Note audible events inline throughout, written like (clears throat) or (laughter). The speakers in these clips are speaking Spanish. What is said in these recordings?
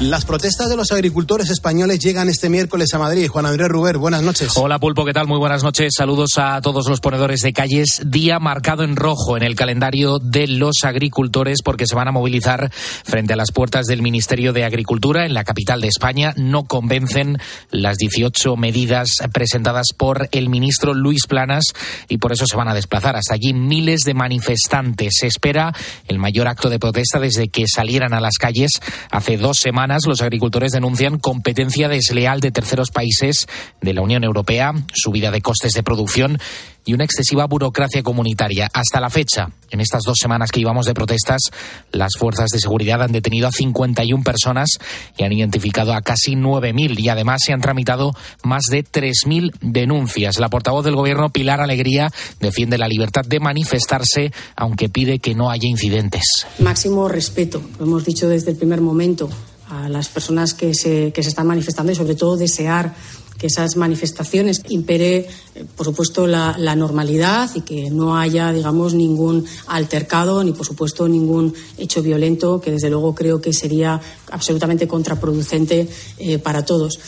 Las protestas de los agricultores españoles llegan este miércoles a Madrid. Juan Andrés Ruber, buenas noches. Hola Pulpo, ¿qué tal? Muy buenas noches. Saludos a todos los ponedores de calles. Día marcado en rojo en el calendario de los agricultores porque se van a movilizar frente a las puertas del Ministerio de Agricultura en la capital de España. No convencen las 18 medidas presentadas por el ministro Luis Planas y por eso se van a desplazar hasta allí miles de manifestantes. Se espera el mayor acto de protesta desde que salieran a las calles hace dos semanas los agricultores denuncian competencia desleal de terceros países de la Unión Europea, subida de costes de producción y una excesiva burocracia comunitaria. Hasta la fecha, en estas dos semanas que íbamos de protestas, las fuerzas de seguridad han detenido a 51 personas y han identificado a casi 9.000 y además se han tramitado más de 3.000 denuncias. La portavoz del Gobierno, Pilar Alegría, defiende la libertad de manifestarse, aunque pide que no haya incidentes. Máximo respeto, lo hemos dicho desde el primer momento a las personas que se, que se están manifestando y sobre todo desear que esas manifestaciones impere, eh, por supuesto, la, la, normalidad y que no haya, digamos, ningún altercado ni, por supuesto, ningún hecho violento que, desde luego, creo que sería absolutamente contraproducente eh, para todos.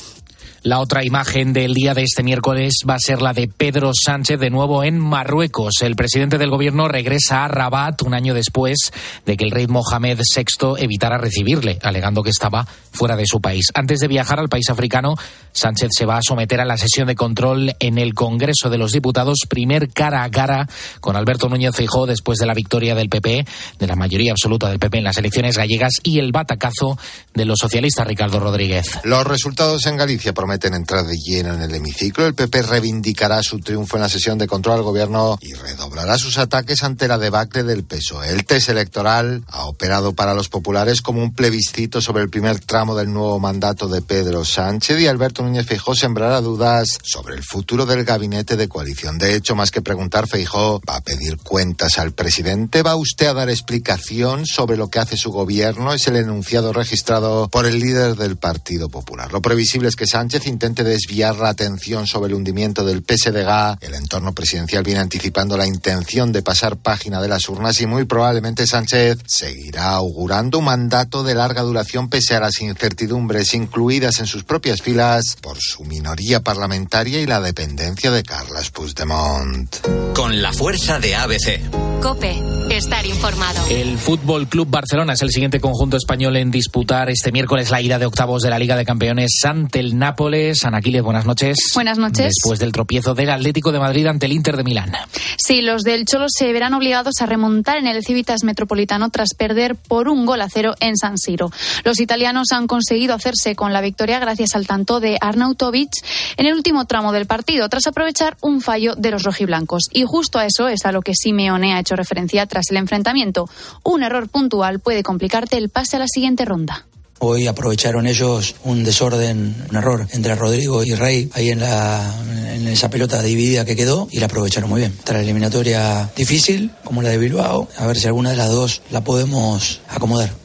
La otra imagen del día de este miércoles va a ser la de Pedro Sánchez de nuevo en Marruecos. El presidente del gobierno regresa a Rabat un año después de que el rey Mohamed VI evitara recibirle, alegando que estaba fuera de su país. Antes de viajar al país africano, Sánchez se va a someter a la sesión de control en el Congreso de los Diputados, primer cara a cara con Alberto Núñez Feijóo después de la victoria del PP, de la mayoría absoluta del PP en las elecciones gallegas y el batacazo de los socialistas Ricardo Rodríguez. Los resultados en Galicia prometen entrar de lleno en el hemiciclo. El PP reivindicará su triunfo en la sesión de control al gobierno y redoblará sus ataques ante la debacle del PSOE. El test electoral ha operado para los populares como un plebiscito sobre el primer tramo del nuevo mandato de Pedro Sánchez y Alberto Núñez Feijó sembrará dudas sobre el futuro del gabinete de coalición. De hecho, más que preguntar, Feijó va a pedir cuentas al presidente. ¿Va usted a dar explicación sobre lo que hace su gobierno? Es el enunciado registrado por el líder del Partido Popular. Lo previsible es que Sánchez intente desviar la atención sobre el hundimiento del PSDG. El entorno presidencial viene anticipando la intención de pasar página de las urnas y muy probablemente Sánchez seguirá augurando un mandato de larga duración pese a las incertidumbres incluidas en sus propias filas por su minoría parlamentaria y la dependencia de Carles Puigdemont. Con la fuerza de ABC. Cope, estar informado. El Fútbol Club Barcelona es el siguiente conjunto español en disputar este miércoles la ida de octavos de la Liga de Campeones ante el Nápoles. Anaquiles, buenas noches. Buenas noches. Después del tropiezo del Atlético de Madrid ante el Inter de Milán. Sí, los del Cholo se verán obligados a remontar en el Civitas Metropolitano tras perder por un gol a cero en San Siro. Los italianos han conseguido hacerse con la victoria gracias al tanto de Arnautovic en el último tramo del partido, tras aprovechar un fallo de los rojiblancos. Y justo a eso es a lo que Simeone ha hecho referencia tras el enfrentamiento. Un error puntual puede complicarte el pase a la siguiente ronda. Hoy aprovecharon ellos un desorden, un error entre Rodrigo y Rey ahí en, la, en esa pelota dividida que quedó y la aprovecharon muy bien. Tras la eliminatoria difícil, como la de Bilbao, a ver si alguna de las dos la podemos acomodar.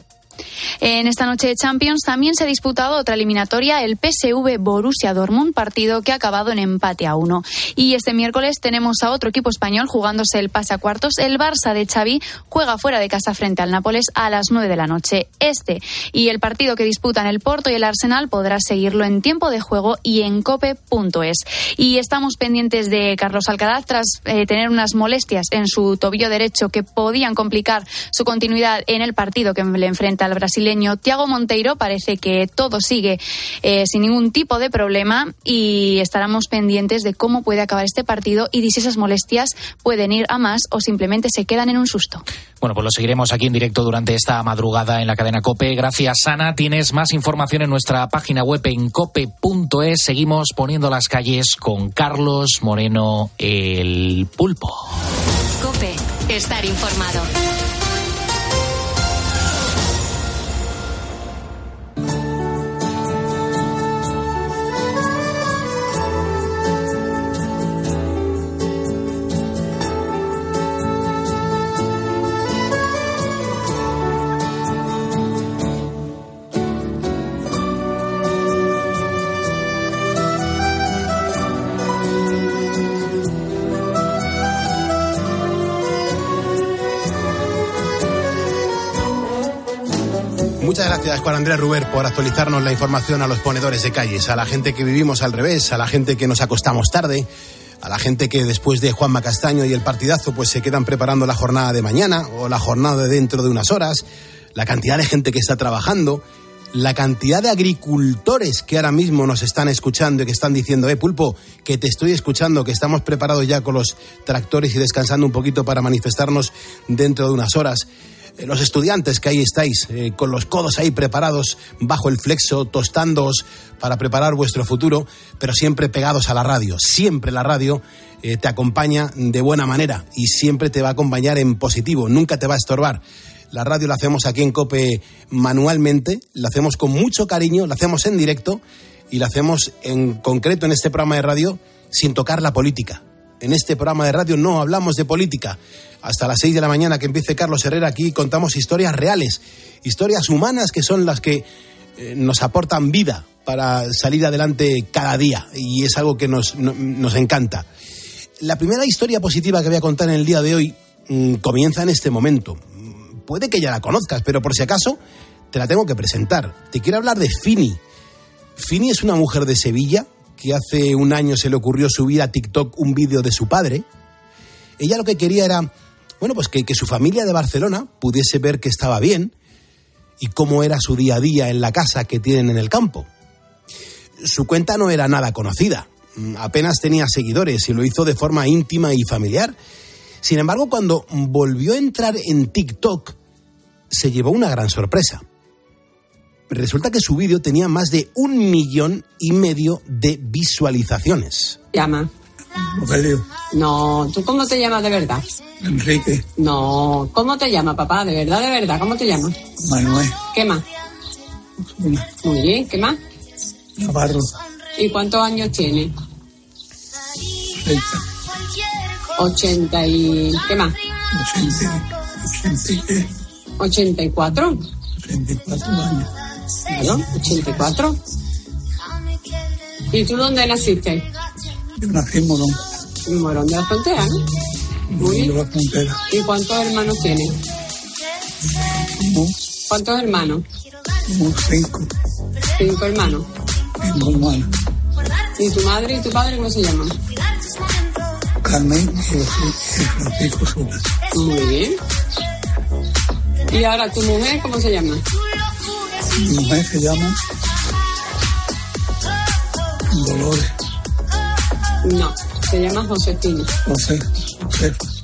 En esta noche de Champions también se ha disputado otra eliminatoria, el PSV Borussia Dortmund, partido que ha acabado en empate a uno. Y este miércoles tenemos a otro equipo español jugándose el pase a cuartos. El Barça de Xavi juega fuera de casa frente al Nápoles a las 9 de la noche. Este y el partido que disputan el Porto y el Arsenal podrás seguirlo en tiempo de juego y en cope.es. Y estamos pendientes de Carlos Alcaraz tras eh, tener unas molestias en su tobillo derecho que podían complicar su continuidad en el partido que le enfrenta al brasileño Tiago Monteiro. Parece que todo sigue eh, sin ningún tipo de problema y estaremos pendientes de cómo puede acabar este partido y de si esas molestias pueden ir a más o simplemente se quedan en un susto. Bueno, pues lo seguiremos aquí en directo durante esta madrugada en la cadena Cope. Gracias, Ana. Tienes más información en nuestra página web en cope.es. Seguimos poniendo las calles con Carlos Moreno, el pulpo. Cope, estar informado. Gracias, Juan Andrés Ruber, por actualizarnos la información a los ponedores de calles, a la gente que vivimos al revés, a la gente que nos acostamos tarde, a la gente que después de Juanma Castaño y el partidazo pues se quedan preparando la jornada de mañana o la jornada de dentro de unas horas, la cantidad de gente que está trabajando, la cantidad de agricultores que ahora mismo nos están escuchando y que están diciendo, eh, Pulpo, que te estoy escuchando, que estamos preparados ya con los tractores y descansando un poquito para manifestarnos dentro de unas horas. Eh, los estudiantes que ahí estáis, eh, con los codos ahí preparados bajo el flexo, tostándoos para preparar vuestro futuro, pero siempre pegados a la radio. Siempre la radio eh, te acompaña de buena manera y siempre te va a acompañar en positivo, nunca te va a estorbar. La radio la hacemos aquí en Cope manualmente, la hacemos con mucho cariño, la hacemos en directo y la hacemos en concreto en este programa de radio sin tocar la política. En este programa de radio no hablamos de política. Hasta las seis de la mañana que empiece Carlos Herrera aquí contamos historias reales, historias humanas que son las que eh, nos aportan vida para salir adelante cada día y es algo que nos, no- nos encanta. La primera historia positiva que voy a contar en el día de hoy mm, comienza en este momento. Puede que ya la conozcas, pero por si acaso te la tengo que presentar. Te quiero hablar de Fini. Fini es una mujer de Sevilla que hace un año se le ocurrió subir a TikTok un vídeo de su padre. Ella lo que quería era, bueno, pues que, que su familia de Barcelona pudiese ver que estaba bien y cómo era su día a día en la casa que tienen en el campo. Su cuenta no era nada conocida, mm, apenas tenía seguidores y lo hizo de forma íntima y familiar. Sin embargo, cuando volvió a entrar en TikTok, se llevó una gran sorpresa. Resulta que su vídeo tenía más de un millón y medio de visualizaciones. llama? Rogelio, No, ¿tú cómo te llamas de verdad? Enrique, No, ¿cómo te llamas, papá? De verdad, de verdad, ¿cómo te llamas? Manuel, ¿Qué más? Muy bien, ¿qué más? Navarro, ¿Y cuántos años tiene? Reita, 80 y... ¿Qué más? 80, 80, y qué, 84. 84 años. Claro, 84. ¿Y tú dónde naciste? Yo nací en Morón, En Morón de la Frontera, ¿no? Muy de la frontera. ¿Y cuántos hermanos tienes? ¿Cuántos hermanos? cinco, Cinco hermanos. cinco hermanos. ¿Y tu madre y tu padre cómo se llaman? Carmen y Francisco Sola. Muy bien. ¿Y ahora tu mujer cómo se llama? Mi mujer se llama Dolores, No, se llama Josefina. José. Josefa.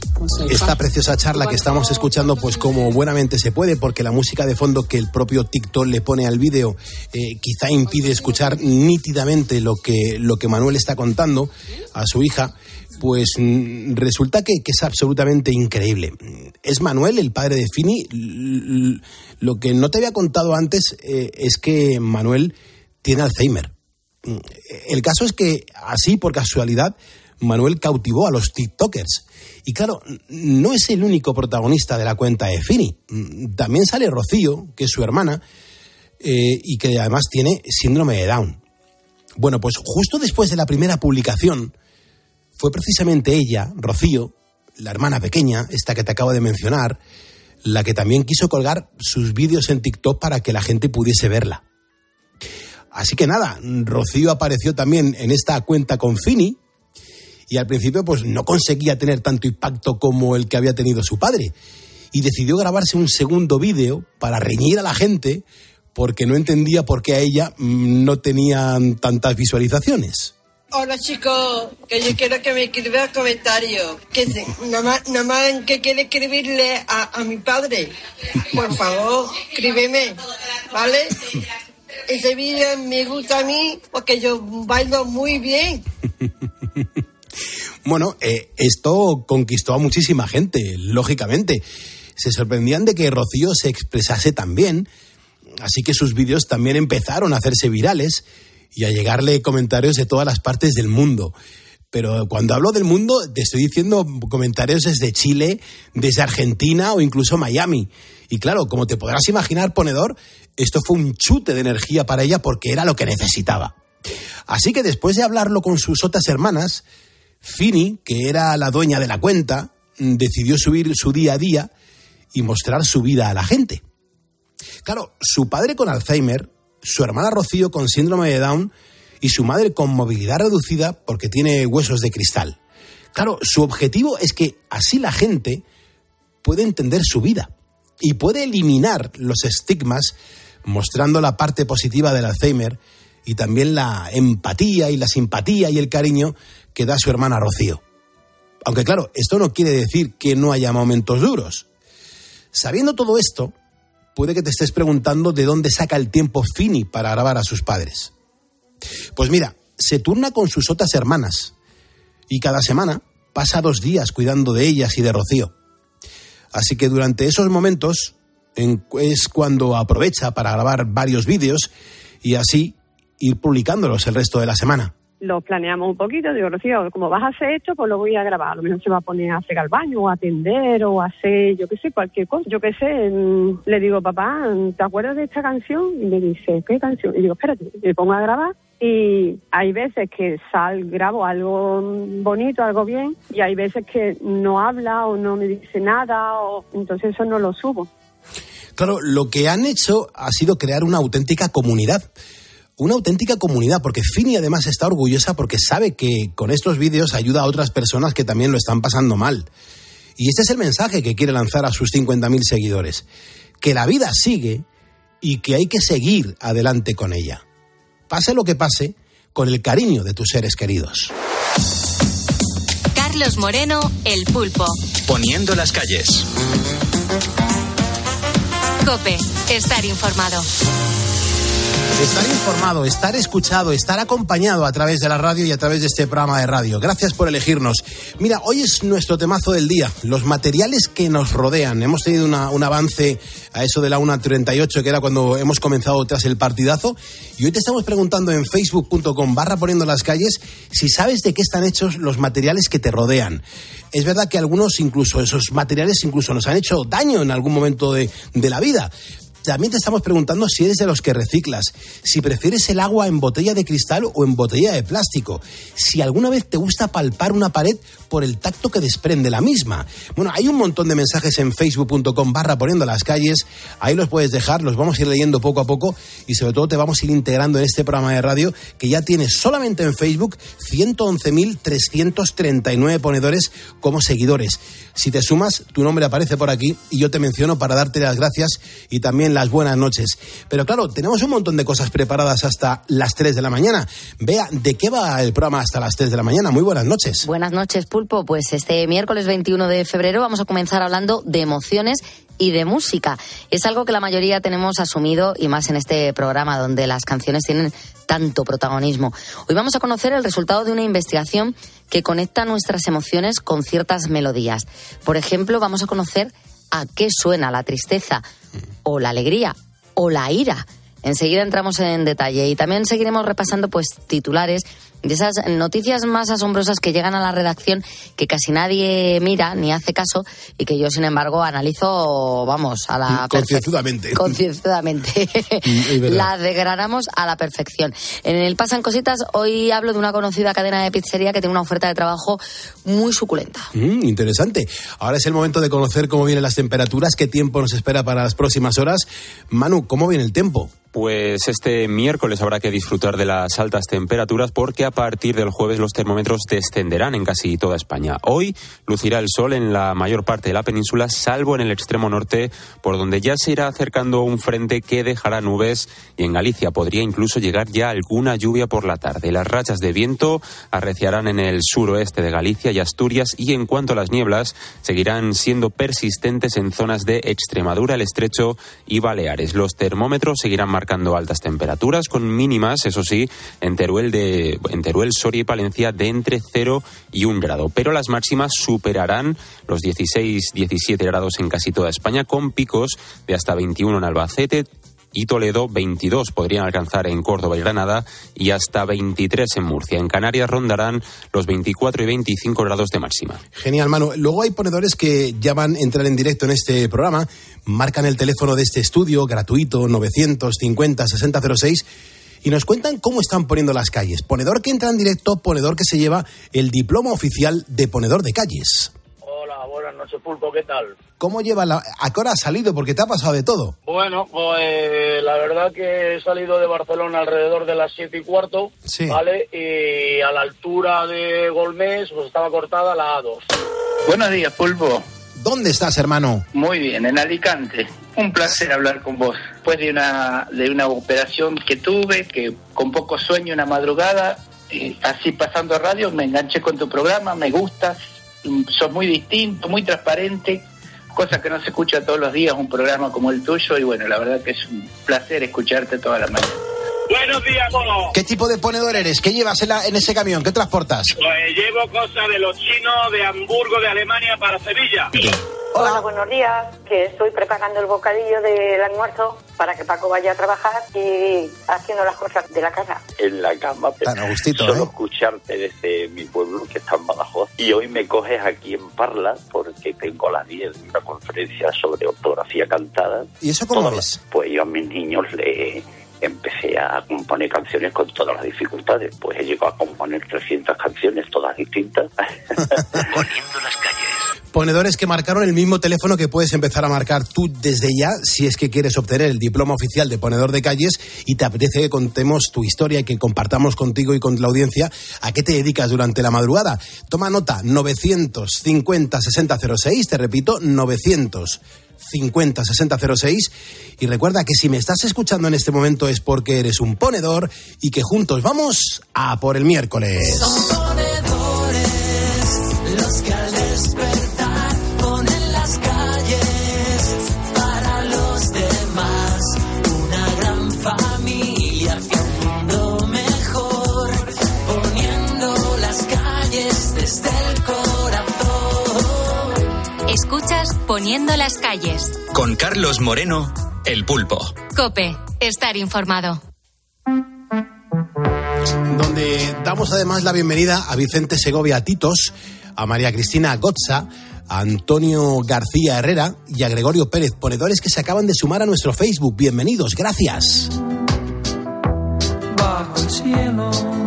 Esta preciosa charla que estamos escuchando, pues como buenamente se puede, porque la música de fondo que el propio TikTok le pone al vídeo eh, quizá impide escuchar nítidamente lo que, lo que Manuel está contando a su hija, pues mm, resulta que, es absolutamente increíble. Es Manuel, el padre de Fini. Lo que no te había contado antes eh, es que Manuel tiene Alzheimer. Mm, El caso es que, así por casualidad, Manuel cautivó a los TikTokers. Y claro, no es el único protagonista de la cuenta de Fini. Mm, También sale Rocío, que es su hermana, eh, y que además tiene síndrome de Down. Bueno, pues justo después de la primera publicación, fue precisamente ella, Rocío, la hermana pequeña, esta que te acabo de mencionar, la que también quiso colgar sus vídeos en TikTok para que la gente pudiese verla. Así que nada, Rocío apareció también en esta cuenta con Fini y al principio pues no conseguía tener tanto impacto como el que había tenido su padre y decidió grabarse un segundo vídeo para reñir a la gente porque no entendía por qué a ella mm, no tenían tantas visualizaciones. Hola chicos, que yo quiero que me escriba comentario. Que se- nada más, nada más que quiere escribirle a, a mi padre. Por favor, escríbeme, ¿vale? Ese vídeo me gusta a mí porque yo bailo muy bien. (laughs) Bueno, eh, esto conquistó a muchísima gente, lógicamente. Se sorprendían de que Rocío se expresase tan bien, así que sus vídeos también empezaron a hacerse virales y a llegarle comentarios de todas las partes del mundo. Pero cuando hablo del mundo, te estoy diciendo comentarios desde Chile, desde Argentina o incluso Miami. Y claro, como te podrás imaginar, ponedor, esto fue un chute de energía para ella porque era lo que necesitaba. Así que después de hablarlo con sus otras hermanas, Fini, que era la dueña de la cuenta, decidió subir su día a día y mostrar su vida a la gente. Claro, su padre con Alzheimer, su hermana Rocío con síndrome de Down y su madre con movilidad reducida porque tiene huesos de cristal. Claro, su objetivo es que así la gente puede entender su vida y puede eliminar los estigmas mostrando la parte positiva del Alzheimer y también la empatía y la simpatía y el cariño que da su hermana Rocío. Aunque claro, esto no quiere decir que no haya momentos duros. Sabiendo todo esto, puede que te estés preguntando de dónde saca el tiempo Fini para grabar a sus padres. Pues mira, se turna con sus otras hermanas y cada semana pasa dos días cuidando de ellas y de Rocío. Así que durante esos momentos es cuando aprovecha para grabar varios vídeos y así ir publicándolos el resto de la semana. Lo planeamos un poquito, digo, Rocío, como vas a hacer esto, pues lo voy a grabar. A lo mejor se va a poner a hacer al baño o a atender o a hacer, yo qué sé, cualquier cosa. Yo qué sé, le digo, papá, ¿te acuerdas de esta canción? Y me dice, ¿qué canción? Y digo, espérate, me pongo a grabar y hay veces que sal, grabo algo bonito, algo bien, y hay veces que no habla o no me dice nada, o entonces eso no lo subo. Claro, lo que han hecho ha sido crear una auténtica comunidad. Una auténtica comunidad, porque Fini además está orgullosa porque sabe que con estos vídeos ayuda a otras personas que también lo están pasando mal. Y este es el mensaje que quiere lanzar a sus 50.000 seguidores. Que la vida sigue y que hay que seguir adelante con ella. Pase lo que pase, con el cariño de tus seres queridos. Carlos Moreno, El Pulpo. Poniendo las calles. Cope, estar informado. Estar informado, estar escuchado, estar acompañado a través de la radio y a través de este programa de radio. Gracias por elegirnos. Mira, hoy es nuestro temazo del día, los materiales que nos rodean. Hemos tenido un avance a eso de la 1.38, que era cuando hemos comenzado tras el partidazo. Y hoy te estamos preguntando en facebook.com barra poniendo las calles si sabes de qué están hechos los materiales que te rodean. Es verdad que algunos, incluso esos materiales, incluso nos han hecho daño en algún momento de, de la vida. También te estamos preguntando si eres de los que reciclas, si prefieres el agua en botella de cristal o en botella de plástico, si alguna vez te gusta palpar una pared por el tacto que desprende la misma. Bueno, hay un montón de mensajes en facebook.com barra poniendo las calles, ahí los puedes dejar, los vamos a ir leyendo poco a poco y sobre todo te vamos a ir integrando en este programa de radio que ya tiene solamente en Facebook 111.339 ponedores como seguidores. Si te sumas, tu nombre aparece por aquí y yo te menciono para darte las gracias y también las buenas noches. Pero claro, tenemos un montón de cosas preparadas hasta las 3 de la mañana. Vea, ¿de qué va el programa hasta las 3 de la mañana? Muy buenas noches. Buenas noches, Pulpo. Pues este miércoles 21 de febrero vamos a comenzar hablando de emociones y de música. Es algo que la mayoría tenemos asumido y más en este programa donde las canciones tienen tanto protagonismo. Hoy vamos a conocer el resultado de una investigación que conecta nuestras emociones con ciertas melodías. Por ejemplo, vamos a conocer a qué suena la tristeza o la alegría o la ira. Enseguida entramos en detalle y también seguiremos repasando pues titulares de esas noticias más asombrosas que llegan a la redacción que casi nadie mira ni hace caso y que yo, sin embargo, analizo, vamos, a la Concienzudamente. Concienzudamente. (laughs) la degradamos a la perfección. En el Pasan Cositas, hoy hablo de una conocida cadena de pizzería que tiene una oferta de trabajo muy suculenta. Mm, interesante. Ahora es el momento de conocer cómo vienen las temperaturas, qué tiempo nos espera para las próximas horas. Manu, ¿cómo viene el tiempo? Pues este miércoles habrá que disfrutar de las altas temperaturas porque a partir del jueves los termómetros descenderán en casi toda España. Hoy lucirá el sol en la mayor parte de la península, salvo en el extremo norte, por donde ya se irá acercando un frente que dejará nubes y en Galicia podría incluso llegar ya alguna lluvia por la tarde. Las rachas de viento arreciarán en el suroeste de Galicia y Asturias y en cuanto a las nieblas seguirán siendo persistentes en zonas de Extremadura, el Estrecho y Baleares. Los termómetros seguirán marcando altas temperaturas con mínimas, eso sí, en Teruel, de, en Teruel, Soria y Palencia de entre 0 y 1 grado. Pero las máximas superarán los 16-17 grados en casi toda España con picos de hasta 21 en Albacete, y Toledo, 22 podrían alcanzar en Córdoba y Granada y hasta 23 en Murcia. En Canarias rondarán los 24 y 25 grados de máxima. Genial, Manu. Luego hay ponedores que ya van a entrar en directo en este programa, marcan el teléfono de este estudio gratuito 950 6006 y nos cuentan cómo están poniendo las calles. Ponedor que entra en directo, ponedor que se lleva el diploma oficial de ponedor de calles. Buenas noches, Pulpo, ¿qué tal? ¿Cómo lleva la... ¿A qué hora has salido? Porque te ha pasado de todo. Bueno, pues la verdad que he salido de Barcelona alrededor de las siete y cuarto, Sí. ¿vale? Y a la altura de Golmés, pues estaba cortada la A2. Buenos días, Pulpo. ¿Dónde estás, hermano? Muy bien, en Alicante. Un placer hablar con vos. Después de una, de una operación que tuve, que con poco sueño una madrugada, eh, así pasando radio, me enganché con tu programa, me gustas, sos muy distinto, muy transparente, cosa que no se escucha todos los días, un programa como el tuyo, y bueno, la verdad que es un placer escucharte toda la mañana. Buenos días, Polo. ¿Qué tipo de ponedor eres? ¿Qué llevas en, la- en ese camión? ¿Qué transportas? Pues llevo cosas de los chinos de Hamburgo, de Alemania, para Sevilla. Hola, buenos días. Que estoy preparando el bocadillo del almuerzo para que Paco vaya a trabajar y haciendo las cosas de la casa. en la cama Tan a gustito, solo ¿eh? escucharte desde mi pueblo que está en Badajoz y hoy me coges aquí en Parla porque tengo a las 10 una conferencia sobre ortografía cantada ¿Y eso cómo Todas es? pues yo a mis niños le empecé a componer canciones con todas las dificultades pues he llegado a componer 300 canciones todas distintas (laughs) Poniendo las calles. Ponedores que marcaron el mismo teléfono que puedes empezar a marcar tú desde ya si es que quieres obtener el diploma oficial de ponedor de calles y te apetece que contemos tu historia y que compartamos contigo y con la audiencia a qué te dedicas durante la madrugada. Toma nota, 950 6006, te repito, 950 6006 y recuerda que si me estás escuchando en este momento es porque eres un ponedor y que juntos vamos a por el miércoles. Los que Poniendo las calles. Con Carlos Moreno, El Pulpo. Cope, estar informado. donde damos además la bienvenida a Vicente Segovia Titos, a María Cristina Gotza, a Antonio García Herrera y a Gregorio Pérez, ponedores que se acaban de sumar a nuestro Facebook. Bienvenidos, gracias. bajo el cielo.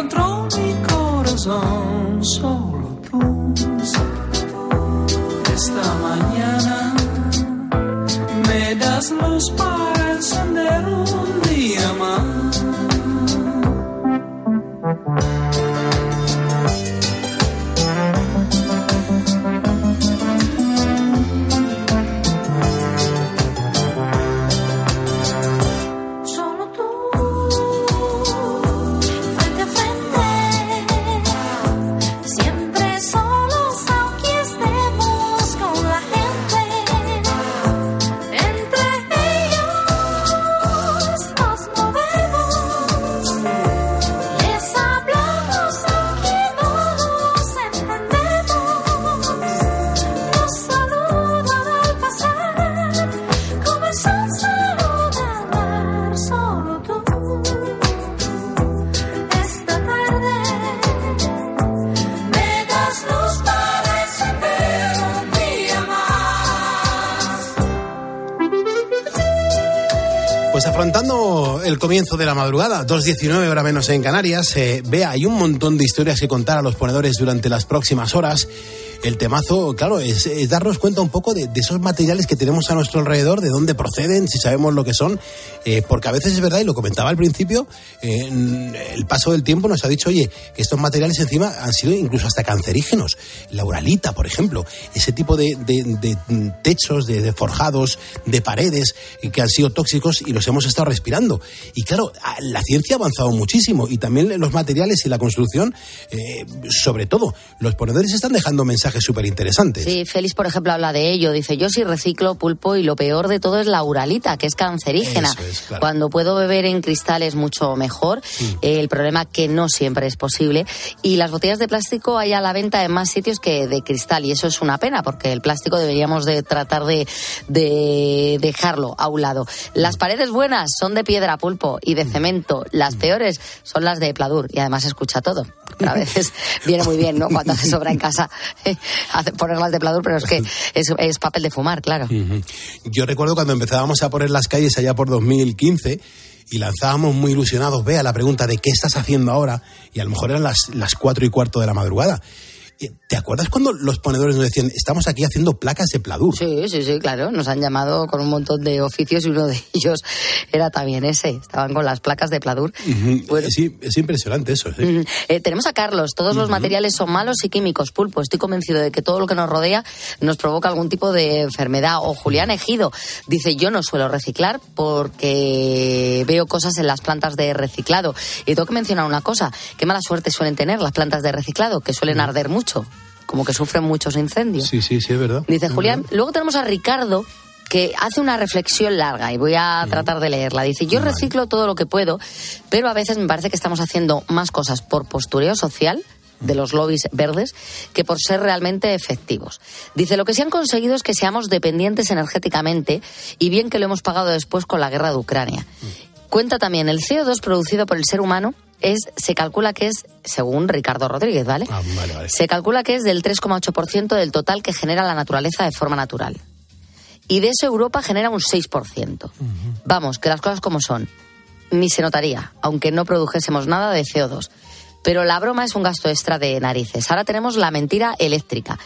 Encontró mi corazón. Solo tú. Esta mañana me das luz para encender un afrontando el comienzo de la madrugada, 2.19 hora menos en Canarias, eh, vea, hay un montón de historias que contar a los ponedores durante las próximas horas. El temazo, claro, es, darnos cuenta un poco de, esos materiales que tenemos a nuestro alrededor, de dónde proceden, si sabemos lo que son, eh, porque a veces es verdad, y lo comentaba al principio, eh, el paso del tiempo nos ha dicho, oye, que estos materiales encima han sido incluso hasta cancerígenos. La uralita, por ejemplo, ese tipo de, de- techos, de, forjados, de paredes eh, que han sido tóxicos y los hemos estado respirando. Y claro, la ciencia ha avanzado muchísimo y también los materiales y la construcción, sobre todo, los ponedores están dejando mensajes mensajes súper interesantes. Sí, Félix, por ejemplo, habla de ello. Dice, yo sí reciclo pulpo y lo peor de todo es la uralita, que es cancerígena. Eso es, claro. Cuando puedo beber en cristal es mucho mejor. Mm. Eh, el problema que no siempre es posible. Y las botellas de plástico hay a la venta en más sitios que de cristal. Y eso es una pena, porque el plástico deberíamos de tratar de, de dejarlo a un lado. Las paredes buenas son de piedra pulpo y de cemento. Las peores son las de pladur. Y además escucha todo. A veces (laughs) viene muy bien, ¿no? Cuando hace sobra en casa (laughs) (laughs) ponerlas de pladur, pero es que (laughs) es, es papel de fumar, claro. Yo recuerdo cuando empezábamos a poner las calles allá por 2015 y lanzábamos muy ilusionados, vea, la pregunta de qué estás haciendo ahora, y a lo mejor eran las, las cuatro y cuarto de la madrugada. Eh, ¿Te acuerdas cuando los ponedores nos decían, estamos aquí haciendo placas de pladur? Sí, sí, sí, claro. Nos han llamado con un montón de oficios y uno de (laughs) ellos era también ese. Estaban con las placas de pladur. Ujú. Sí, es impresionante eso. sí. Mm, eh, tenemos a Carlos. Todos los materiales son malos y químicos. Pulpo, estoy convencido de que todo lo que nos rodea nos provoca algún tipo de enfermedad. O Julián Ejido dice: Yo no suelo reciclar porque veo cosas en las plantas de reciclado. Y tengo que mencionar una cosa: qué mala suerte suelen tener las plantas de reciclado, que suelen arder mucho, como que sufren muchos incendios. Sí, sí, sí, es verdad. Dice Es Julián. verdad. Luego tenemos a Ricardo que hace una reflexión larga y voy a tratar de leerla. Dice, yo reciclo todo lo que puedo, pero a veces me parece que estamos haciendo más cosas por postureo social de los lobbies verdes que por ser realmente efectivos. Dice, lo que se han conseguido es que seamos dependientes energéticamente y bien que lo hemos pagado después con la guerra de Ucrania. Cuenta también, el CO2 producido por el ser humano es, se calcula que es, según Ricardo Rodríguez, ¿vale? Ah, vale, vale. Se calcula que es del 3,8% del total que genera la naturaleza de forma natural. Y de eso Europa genera un 6%. Vamos, que las cosas como son. Ni se notaría, aunque no produjésemos nada de CO2. Pero la broma es un gasto extra de narices. Ahora tenemos la mentira eléctrica.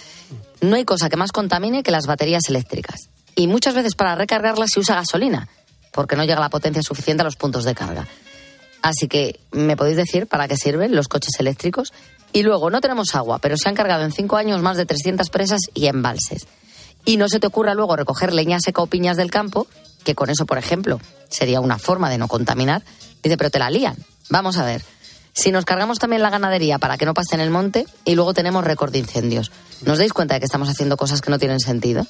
No hay cosa que más contamine que las baterías eléctricas. Y muchas veces para recargarlas se usa gasolina, porque no llega la potencia suficiente a los puntos de carga. Así que, ¿me podéis decir para qué sirven los coches eléctricos? Y luego, no tenemos agua, pero se han cargado en cinco años más de 300 presas y embalses. Y no se te ocurra luego recoger leña seca o piñas del campo, que con eso, por ejemplo, sería una forma de no contaminar. Dice, pero te la lían. Vamos a ver. Si nos cargamos también la ganadería para que no pase en el monte y luego tenemos récord de incendios, ¿nos dais cuenta de que estamos haciendo cosas que no tienen sentido?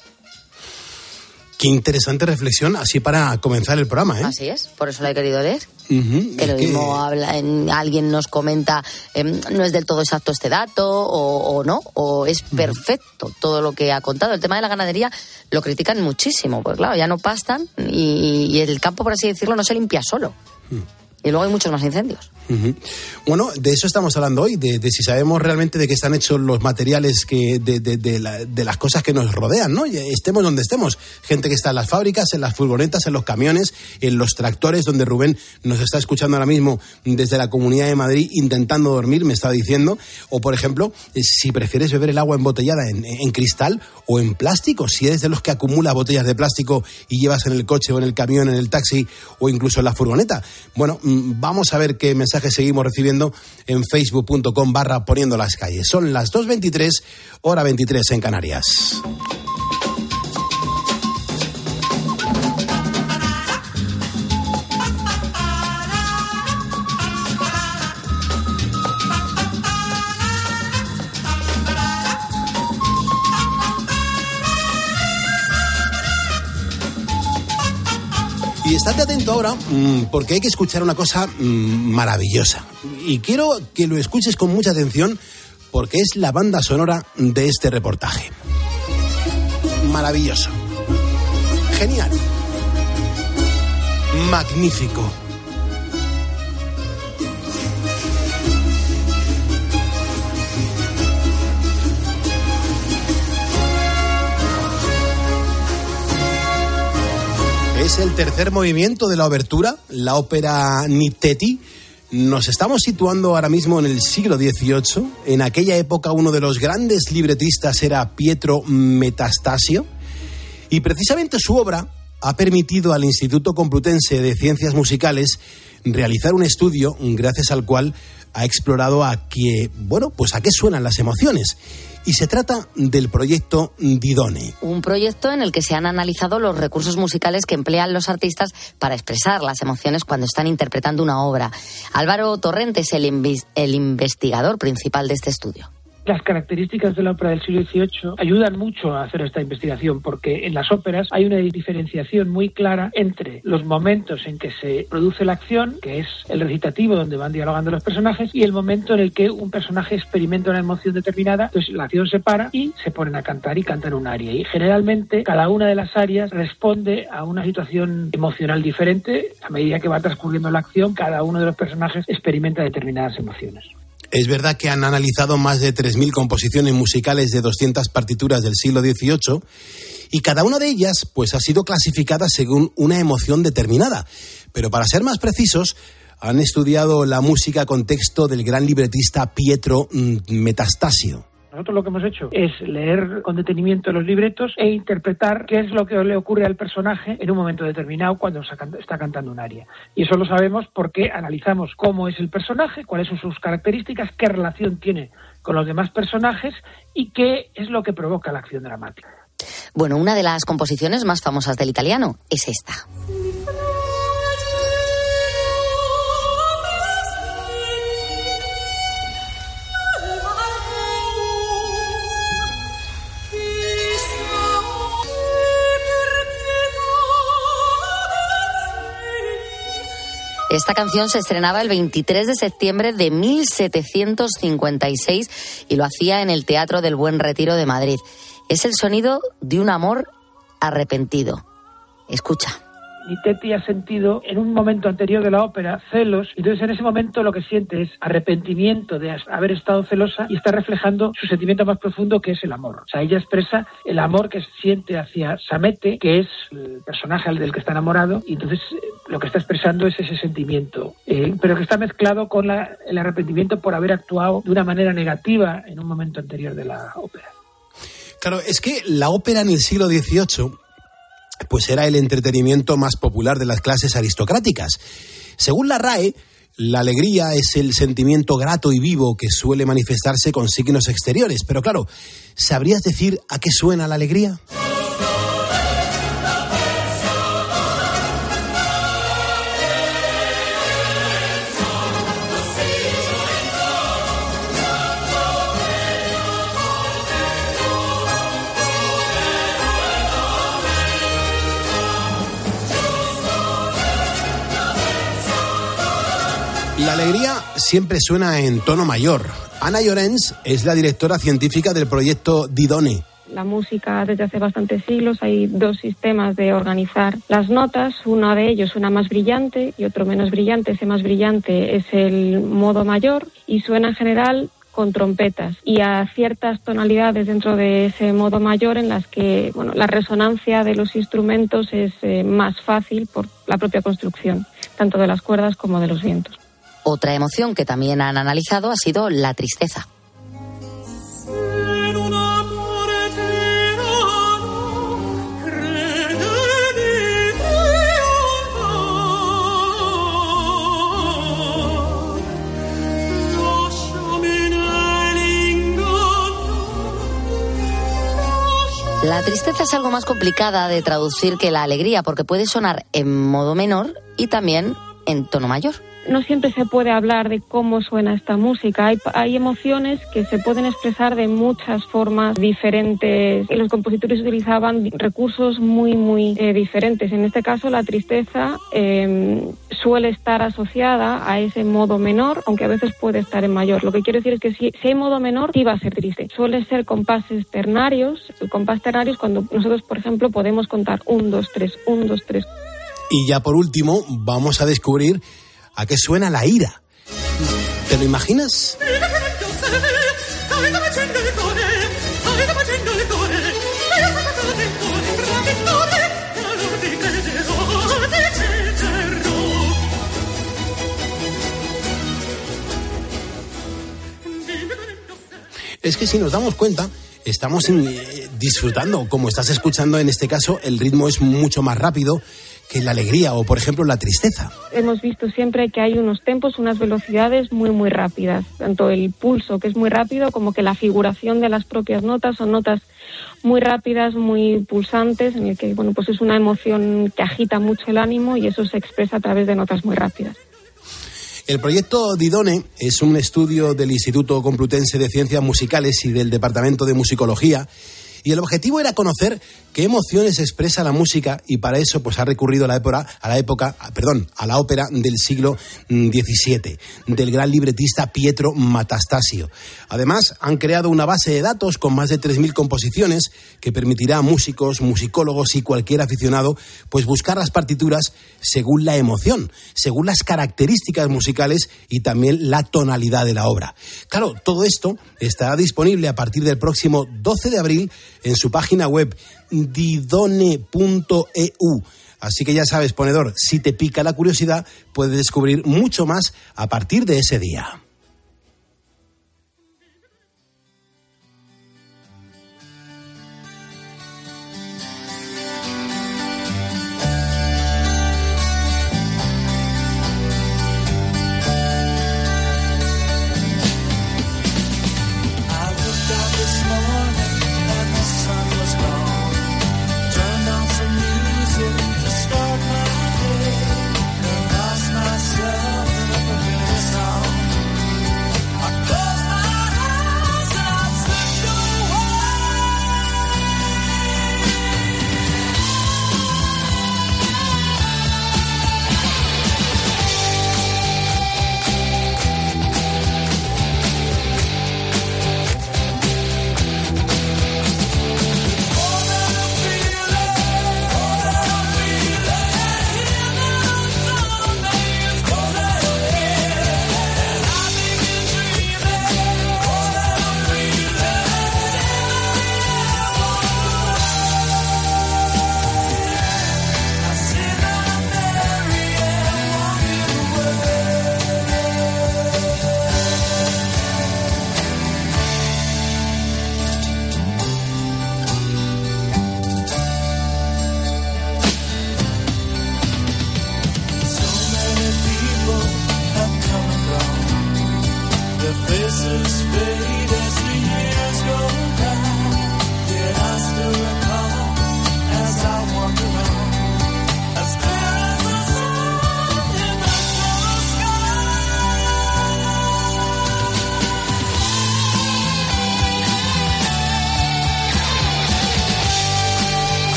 Qué interesante reflexión, así para comenzar el programa, ¿eh? Así es, por eso la he querido leer. Que lo que- mismo habla, en- alguien nos comenta, em, no es del todo exacto este dato, o, o no, o es perfecto todo lo que ha contado. El tema de la ganadería lo critican muchísimo, porque claro, ya no pastan y, y el campo, por así decirlo, no se limpia solo. Y luego hay muchos más incendios. Bueno, de eso estamos hablando hoy, de, si sabemos realmente de qué están hechos los materiales que, de, de- de la- de las cosas que nos rodean, ¿no? Y Estemos donde estemos. Gente que está en las fábricas, en las furgonetas, en los camiones, en los tractores, donde Rubén nos está escuchando ahora mismo desde la Comunidad de Madrid intentando dormir, me está diciendo. O, por ejemplo, eh, si prefieres beber el agua embotellada en, en cristal o en plástico, si eres de los que acumula botellas de plástico y llevas en el coche o en el camión, en el taxi o incluso en la furgoneta. Bueno, mm, vamos a ver qué mensajes seguimos recibiendo en facebook.com barra poniendo las calles. Son las 2.23, hora 23 en Canarias. Estate atento ahora, mm, porque hay que escuchar una cosa mm, maravillosa. Y quiero que lo escuches con mucha atención, porque es la banda sonora de este reportaje. Maravilloso. Genial. Magnífico. Es el tercer movimiento de la obertura, la ópera Nitteti. Nos estamos situando ahora mismo en el siglo XVIII. En aquella época uno de los grandes libretistas era Pietro Metastasio. Y precisamente su obra ha permitido al Instituto Complutense de Ciencias Musicales realizar un estudio gracias al cual ha explorado a qué, bueno, pues a qué suenan las emociones. Y se trata del proyecto Didone. Un proyecto en el que se han analizado los recursos musicales que emplean los artistas para expresar las emociones cuando están interpretando una obra. Álvaro Torrente es el, investigador principal de este estudio. Las características de la ópera del siglo XVIII ayudan mucho a hacer esta investigación porque en las óperas hay una diferenciación muy clara entre los momentos en que se produce la acción, que es el recitativo donde van dialogando los personajes, y el momento en el que un personaje experimenta una emoción determinada, entonces la acción se para y se ponen a cantar y cantan un aria. Y generalmente cada una de las arias responde a una situación emocional diferente. A medida que va transcurriendo la acción, cada uno de los personajes experimenta determinadas emociones. Es verdad que han analizado más de 3.000 composiciones musicales de 200 partituras del siglo XVIII y cada una de ellas pues ha sido clasificada según una emoción determinada. Pero para ser más precisos, han estudiado la música con texto del gran libretista Pietro mm, Metastasio. Nosotros lo que hemos hecho es leer con detenimiento los libretos e interpretar qué es lo que le ocurre al personaje en un momento determinado cuando está can- está cantando un aria. Y eso lo sabemos porque analizamos cómo es el personaje, cuáles son sus características, qué relación tiene con los demás personajes y qué es lo que provoca la acción dramática. Bueno, una de las composiciones más famosas del italiano es esta. Esta canción se estrenaba el 23 de septiembre de 1756 y lo hacía en el Teatro del Buen Retiro de Madrid. Es el sonido de un amor arrepentido. Escucha. Y Teti ha sentido en un momento anterior de la ópera celos, y entonces en ese momento lo que siente es arrepentimiento de haber estado celosa y está reflejando su sentimiento más profundo que es el amor. O sea, ella expresa el amor que siente hacia Samete, que es el personaje del que está enamorado, y entonces eh, lo que está expresando es ese sentimiento, eh, pero que está mezclado con el arrepentimiento por haber actuado de una manera negativa en un momento anterior de la ópera. Claro, es que la ópera en el siglo XVIII pues era el entretenimiento más popular de las clases aristocráticas. Según la RAE, la alegría es el sentimiento grato y vivo que suele manifestarse con signos exteriores. Pero claro, ¿sabrías decir a qué suena la alegría? La alegría siempre suena en tono mayor. Ana Llorens es la directora científica del proyecto Didone. La música desde hace bastantes siglos hay dos sistemas de organizar las notas. Uno de ellos suena más brillante y otro menos brillante. Ese más brillante es el modo mayor y suena en general con trompetas y a ciertas tonalidades dentro de ese modo mayor en las que bueno, la resonancia de los instrumentos es eh, más fácil por la propia construcción, tanto de las cuerdas como de los vientos. Otra emoción que también han analizado ha sido la tristeza. La tristeza es algo más complicada de traducir que la alegría porque puede sonar en modo menor y también en tono mayor. No siempre se puede hablar de cómo suena esta música. Hay, hay emociones que se pueden expresar de muchas formas diferentes los compositores utilizaban recursos muy, muy eh, diferentes. En este caso, la tristeza eh, suele estar asociada a ese modo menor, aunque a veces puede estar en mayor. Lo que quiero decir es que si, si hay modo menor, sí va a ser triste. Suele ser compases ternarios. El compás cuando nosotros, por ejemplo, podemos contar un, dos, tres, un, dos, tres. Y ya por último, vamos a descubrir a qué suena la ira. ¿Te lo imaginas? Es que si nos damos cuenta, estamos eh, disfrutando, como estás escuchando en este caso, el ritmo es mucho más rápido que la alegría o, por ejemplo, la tristeza. hemos visto siempre que hay unos tempos, unas velocidades muy, muy rápidas. Tanto el pulso, que es muy rápido, como que la figuración de las propias notas son notas muy rápidas, muy pulsantes, en el que, bueno, pues es una emoción que agita mucho el ánimo y eso se expresa a través de notas muy rápidas. El proyecto Didone es un estudio del Instituto Complutense de Ciencias Musicales y del Departamento de Musicología y el objetivo era conocer qué emociones expresa la música y para eso pues ha recurrido a la época, a la época, perdón, a la ópera del siglo XVII del gran libretista Pietro Matastasio. Además, han creado una base de datos con más de 3.000 composiciones que permitirá a músicos, musicólogos y cualquier aficionado pues buscar las partituras según la emoción, según las características musicales y también la tonalidad de la obra. Claro, todo esto estará disponible a partir del próximo 12 de abril en su página web didone.eu. Así que ya sabes, ponedor, si te pica la curiosidad, puedes descubrir mucho más a partir de ese día.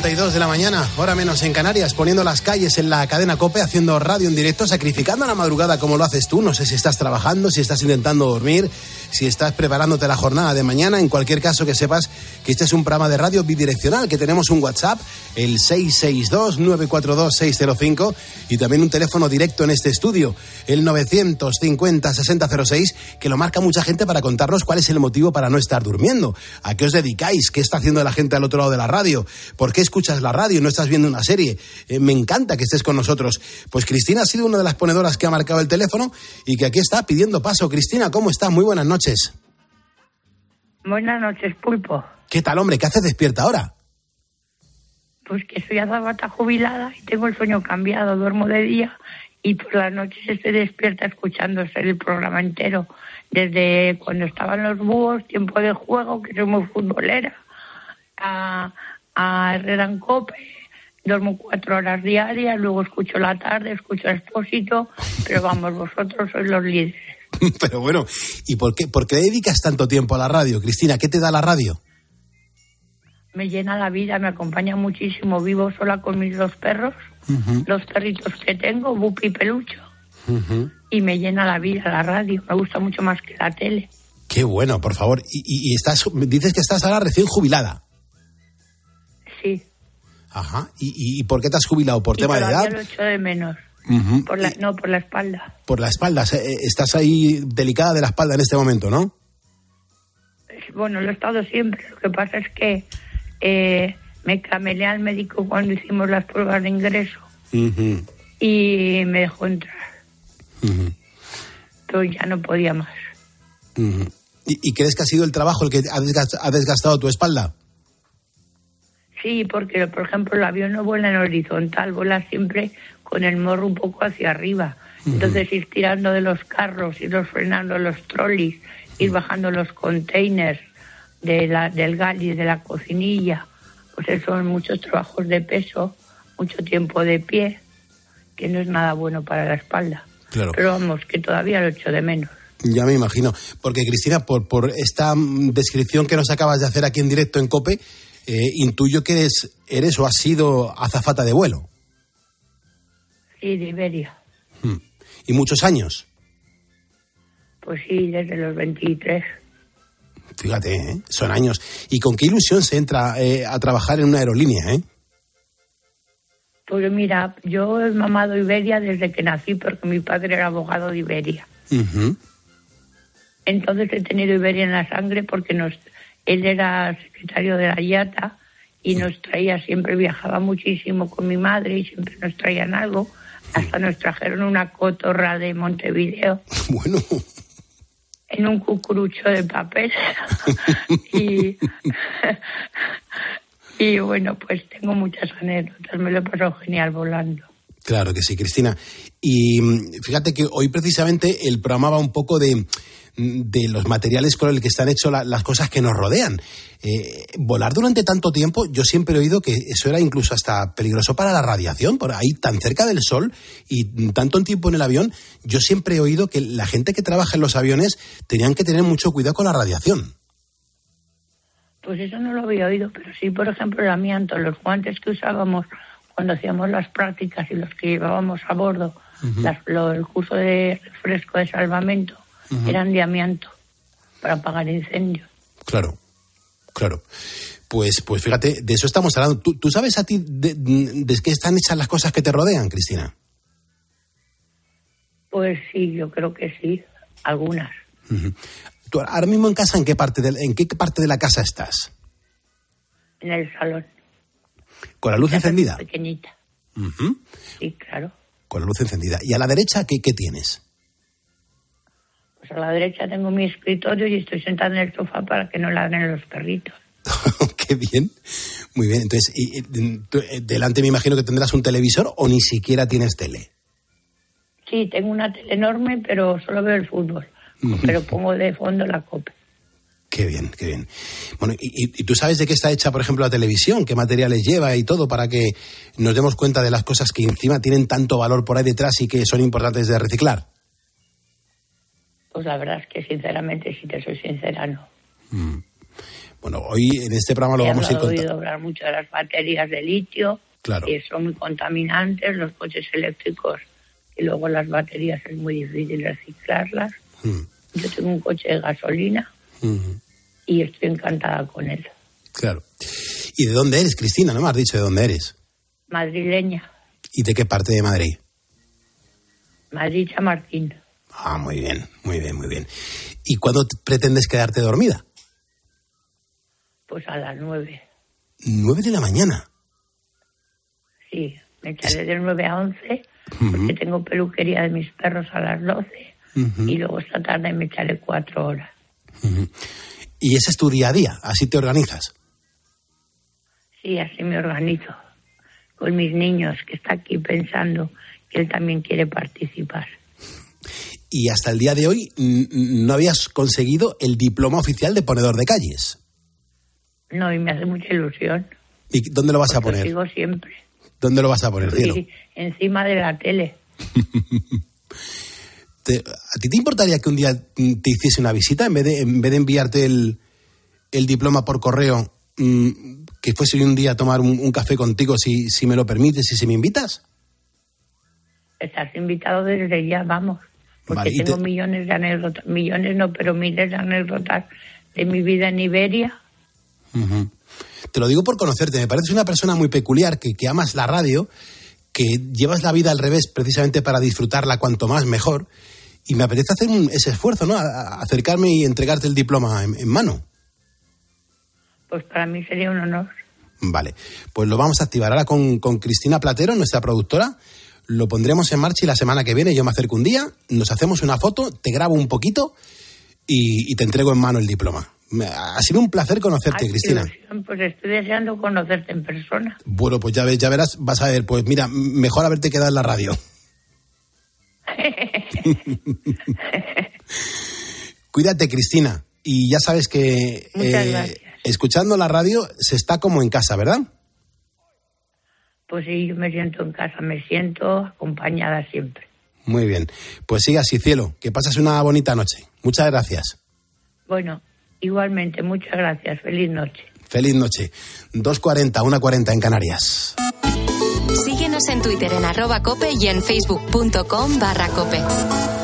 32 de la mañana, hora menos en Canarias, poniendo las calles en la cadena Cope, haciendo radio en directo, sacrificando la madrugada como lo haces tú. No sé si estás trabajando, si estás intentando dormir, si estás preparándote la jornada de mañana. En cualquier caso, que sepas que este es un programa de radio bidireccional, que tenemos un WhatsApp, el 662-942-605, y también un teléfono directo en este estudio, el 950-6006, que lo marca mucha gente para contarnos cuál es el motivo para no estar durmiendo. ¿A qué os dedicáis? ¿Qué está haciendo la gente al otro lado de la radio? ¿Por qué escuchas la radio y no estás viendo una serie? Eh, me encanta que estés con nosotros. Pues Cristina ha sido una de las ponedoras que ha marcado el teléfono y que aquí está pidiendo paso. Cristina, ¿cómo estás? Muy buenas noches. Buenas noches, Pulpo. ¿Qué tal, hombre? ¿Qué haces despierta ahora? Pues que soy azafata jubilada y tengo el sueño cambiado. Duermo de día y por las noches estoy despierta escuchándose el programa entero. Desde cuando estaban los búhos, tiempo de juego, que soy muy futbolera, a, a Herrera en Cope. Duermo cuatro horas diarias, luego escucho la tarde, escucho el expósito, pero vamos, vosotros sois los líderes. (laughs) Pero bueno, ¿y por qué, por qué dedicas tanto tiempo a la radio, Cristina? ¿Qué te da la radio? Me llena la vida, me acompaña muchísimo. Vivo sola con mis dos perros, los perritos que tengo, Bupi y Pelucho, y me llena la vida la radio. Me gusta mucho más que la tele. Qué bueno, por favor. Y, y- y estás, dices que estás ahora recién jubilada. Sí. Ajá. ¿Y, y- por qué te has jubilado? ¿Por tema de edad? lo echo de menos. Ujú. Por la, no, por la espalda. Por la espalda. Eh, Estás ahí delicada de la espalda en este momento, ¿no? bueno, lo he estado siempre. Lo que pasa es que eh, me camelé al médico cuando hicimos las pruebas de ingreso y me dejó entrar. Pero ya no podía más. ¿Y, y crees que ha sido el trabajo el que ha desgast- ha desgastado tu espalda? Sí, porque, por ejemplo, el avión no vuela en horizontal, vuela siempre con el morro un poco hacia arriba. Entonces, ir tirando de los carros, ir frenando los trolleys, ir bajando los containers de la, del gali, de la cocinilla, pues eso son muchos trabajos de peso, mucho tiempo de pie, que no es nada bueno para la espalda. Claro. Pero vamos, que todavía lo echo de menos. Ya me imagino. Porque, Cristina, por, por esta mm, descripción que nos acabas de hacer aquí en directo en COPE, eh, intuyo que eres, eres o has sido azafata de vuelo. Sí, de Iberia. Y muchos años. Pues sí, desde los 23. Fíjate, ¿eh? son años. ¿Y con qué ilusión se entra eh, a trabajar en una aerolínea? ¿eh? Pues mira, yo he mamado Iberia desde que nací porque mi padre era abogado de Iberia. Entonces he tenido Iberia en la sangre porque nos, él era secretario de la IATA y nos traía, siempre viajaba muchísimo con mi madre y siempre nos traían algo. Hasta nos trajeron una cotorra de Montevideo (laughs) Bueno, en un cucurucho de papel. (laughs) y, y bueno, pues tengo muchas anécdotas, me lo he pasado genial volando. claro que sí, Cristina. Y mm, fíjate que hoy precisamente el programa va un poco de, de los materiales con el que están hechas la- las cosas que nos rodean. Eh, volar durante tanto tiempo, yo siempre he oído que eso era incluso hasta peligroso para la radiación, por ahí tan cerca del sol y tanto tiempo en el avión, yo siempre he oído que la gente que trabaja en los aviones tenían que tener mucho cuidado con la radiación. Pues eso no lo había oído, pero sí, por ejemplo, el amianto, los guantes que usábamos cuando hacíamos las prácticas y los que llevábamos a bordo, Ujú. las- lo- el curso de refresco de salvamento, Ujú. eran de amianto para apagar incendios. Claro, claro. Pues, pues fíjate, de eso estamos hablando. ¿Tú, tú sabes a ti de, de qué están hechas las cosas que te rodean, Cristina? Pues sí, yo creo que sí, algunas. Ujú. ¿Tú ahora mismo en casa, en qué parte de, en qué parte de la casa estás? En el salón, ¿Con la luz encendida? pequeñita. Ujú. Sí, claro. Con la luz encendida. ¿Y a la derecha qué, qué tienes? Pues a la derecha tengo mi escritorio y estoy sentada en el sofá para que no ladren los perritos. (laughs) qué bien. Muy bien. Entonces, y- y, tú, eh, delante me imagino que tendrás un televisor o ni siquiera tienes tele. Sí, tengo una tele enorme, pero solo veo el fútbol. Pero pongo de fondo la copa. Qué bien, qué bien. Bueno, y tú sabes de qué está hecha, por ejemplo, la televisión? ¿Qué materiales lleva y todo para que nos demos cuenta de las cosas que encima tienen tanto valor por ahí detrás y que son importantes de reciclar? Pues la verdad es que sinceramente, si te soy sincera, no. Mm. Bueno, hoy en este programa lo He vamos a ir contando. oído hablar mucho de las baterías de litio, Claro. que son muy contaminantes, los coches eléctricos, y luego las baterías es muy difícil reciclarlas. Mm. Yo tengo un coche de gasolina Ujú. y estoy encantada con él. Claro. ¿Y de dónde eres, Cristina? No me has dicho de dónde eres. Madrileña, ¿Y de qué parte de Madrid? Madrid Chamartín. Ah, muy bien, muy bien, muy bien. ¿Y cuándo pretendes quedarte dormida? Pues a las nueve. Nueve de la mañana. Sí, me echaré de nueve a once Ujú, porque tengo peluquería de mis perros a las doce y luego esta tarde me echaré cuatro horas. Y ese es tu día a día, así te organizas. Sí, así me organizo con mis niños que está aquí pensando que él también quiere participar. Y hasta el día de hoy mm, mm, no habías conseguido el diploma oficial de ponedor de calles. No, y me hace mucha ilusión. ¿Y dónde lo vas a Lo poner? sigo siempre. ¿Dónde lo vas a poner, cielo? Sí, encima de la tele. (laughs) Te- ¿A ti te importaría que un día mm, te hiciese una visita en vez de, en vez de enviarte el, el diploma por correo, mm, que fuese un día a tomar un, un café contigo, si, si me lo permites y si me invitas? Estás invitado desde ya, vamos. Porque Vale, tengo te- millones de anécdotas, millones no, pero miles de anécdotas de mi vida en Iberia. Te lo digo por conocerte, me pareces una persona muy peculiar, que, que amas la radio, que llevas la vida al revés precisamente para disfrutarla cuanto más mejor, y me apetece hacer un- ese esfuerzo, ¿no? A- a- acercarme y entregarte el diploma en, en mano. Pues para mí sería un honor. Vale, pues lo vamos a activar ahora con, con Cristina Platero, nuestra productora. Lo pondremos en marcha y la semana que viene yo me acerco un día, nos hacemos una foto, te grabo un poquito y, y te entrego en mano el diploma. Ha sido un placer conocerte, Ay, Cristina. ilusión, Pues estoy deseando conocerte en persona. Bueno, pues ya ves, ya verás, vas a ver, pues mira, mejor haberte quedado en la radio. (laughs) Cuídate, Cristina. Y ya sabes que eh, escuchando la radio se está como en casa, ¿verdad? Pues sí, yo me siento en casa, me siento acompañada siempre. Muy bien. Pues siga así, cielo. Que pases una bonita noche. Muchas gracias. Bueno, igualmente, muchas gracias. Feliz noche. Feliz noche. 2.40, 1.40 en Canarias. Síguenos en Twitter en arroba cope y en facebook.com barra cope.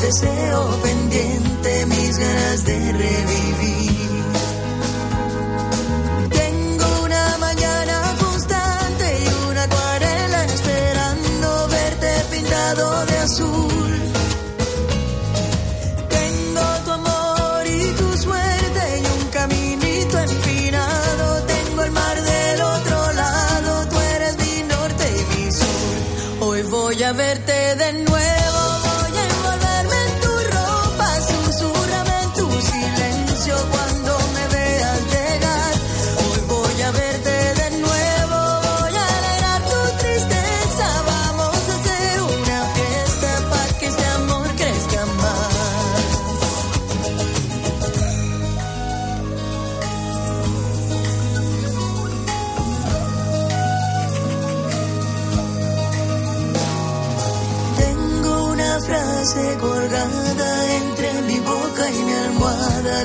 deseo pendiente, mis ganas de revivir. Tengo una mañana constante y una acuarela esperando verte pintado de azul.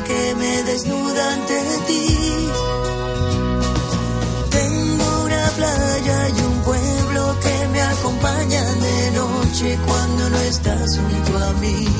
Que me desnuda ante ti. Tengo una playa y un pueblo que me acompañan de noche cuando no estás junto a mí.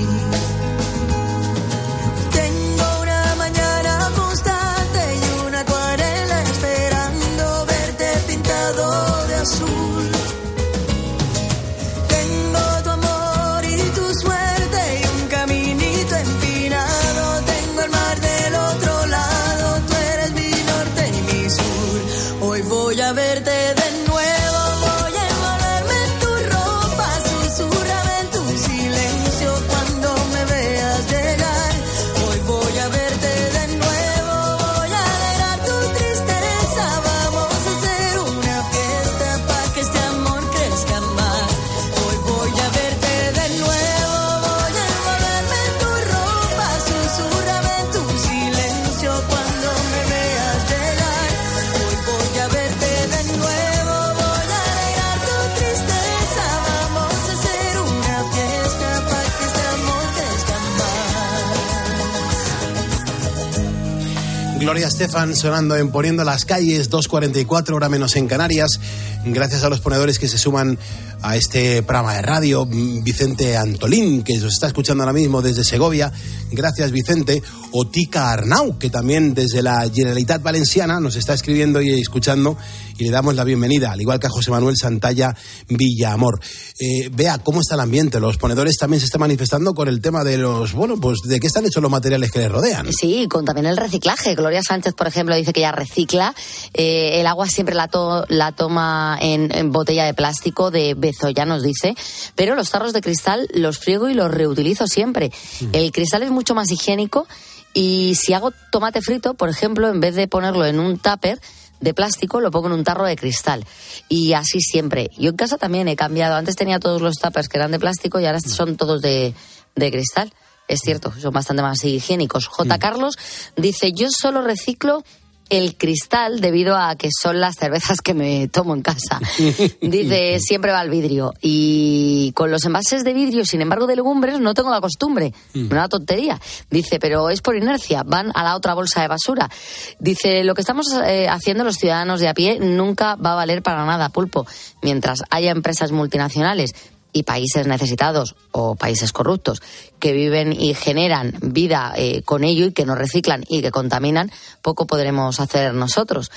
Estefan sonando en Poniendo las calles, 2.44, hora menos en Canarias. Gracias a los ponedores que se suman a este programa de radio. Vicente Antolín, que nos está escuchando ahora mismo desde Segovia. Gracias, Vicente. O Tica Arnau, que también desde la Generalitat Valenciana nos está escribiendo y escuchando y le damos la bienvenida, al igual que a José Manuel Santalla Villaamor. Eh, vea cómo está el ambiente. Los ponedores también se están manifestando con el tema de los, bueno, pues de qué están hechos los materiales que les rodean. Sí, con también el reciclaje. Gloria Sánchez, por ejemplo, dice que ya recicla. Eh, el agua siempre la, to- la toma en, en botella de plástico de Bezoya, nos dice. Pero los tarros de cristal los friego y los reutilizo siempre. El cristal es mucho más higiénico y si hago tomate frito, por ejemplo, en vez de ponerlo en un tupper, de plástico, lo pongo en un tarro de cristal. Y así siempre. Yo en casa también he cambiado. Antes tenía todos los tuppers que eran de plástico y ahora son todos de, de cristal. Es cierto, son bastante más higiénicos. J. Carlos dice, yo solo reciclo el cristal debido a que son las cervezas que me tomo en casa. (laughs) Dice, siempre va al vidrio. Y con los envases de vidrio, sin embargo, de legumbres, no tengo la costumbre. Una tontería. Dice, pero es por inercia. Van a la otra bolsa de basura. Dice, lo que estamos eh, haciendo los ciudadanos de a pie nunca va a valer para nada, pulpo. Mientras haya empresas multinacionales y países necesitados o países corruptos que viven y generan vida eh, con ello y que no reciclan y que contaminan, poco podremos hacer nosotros.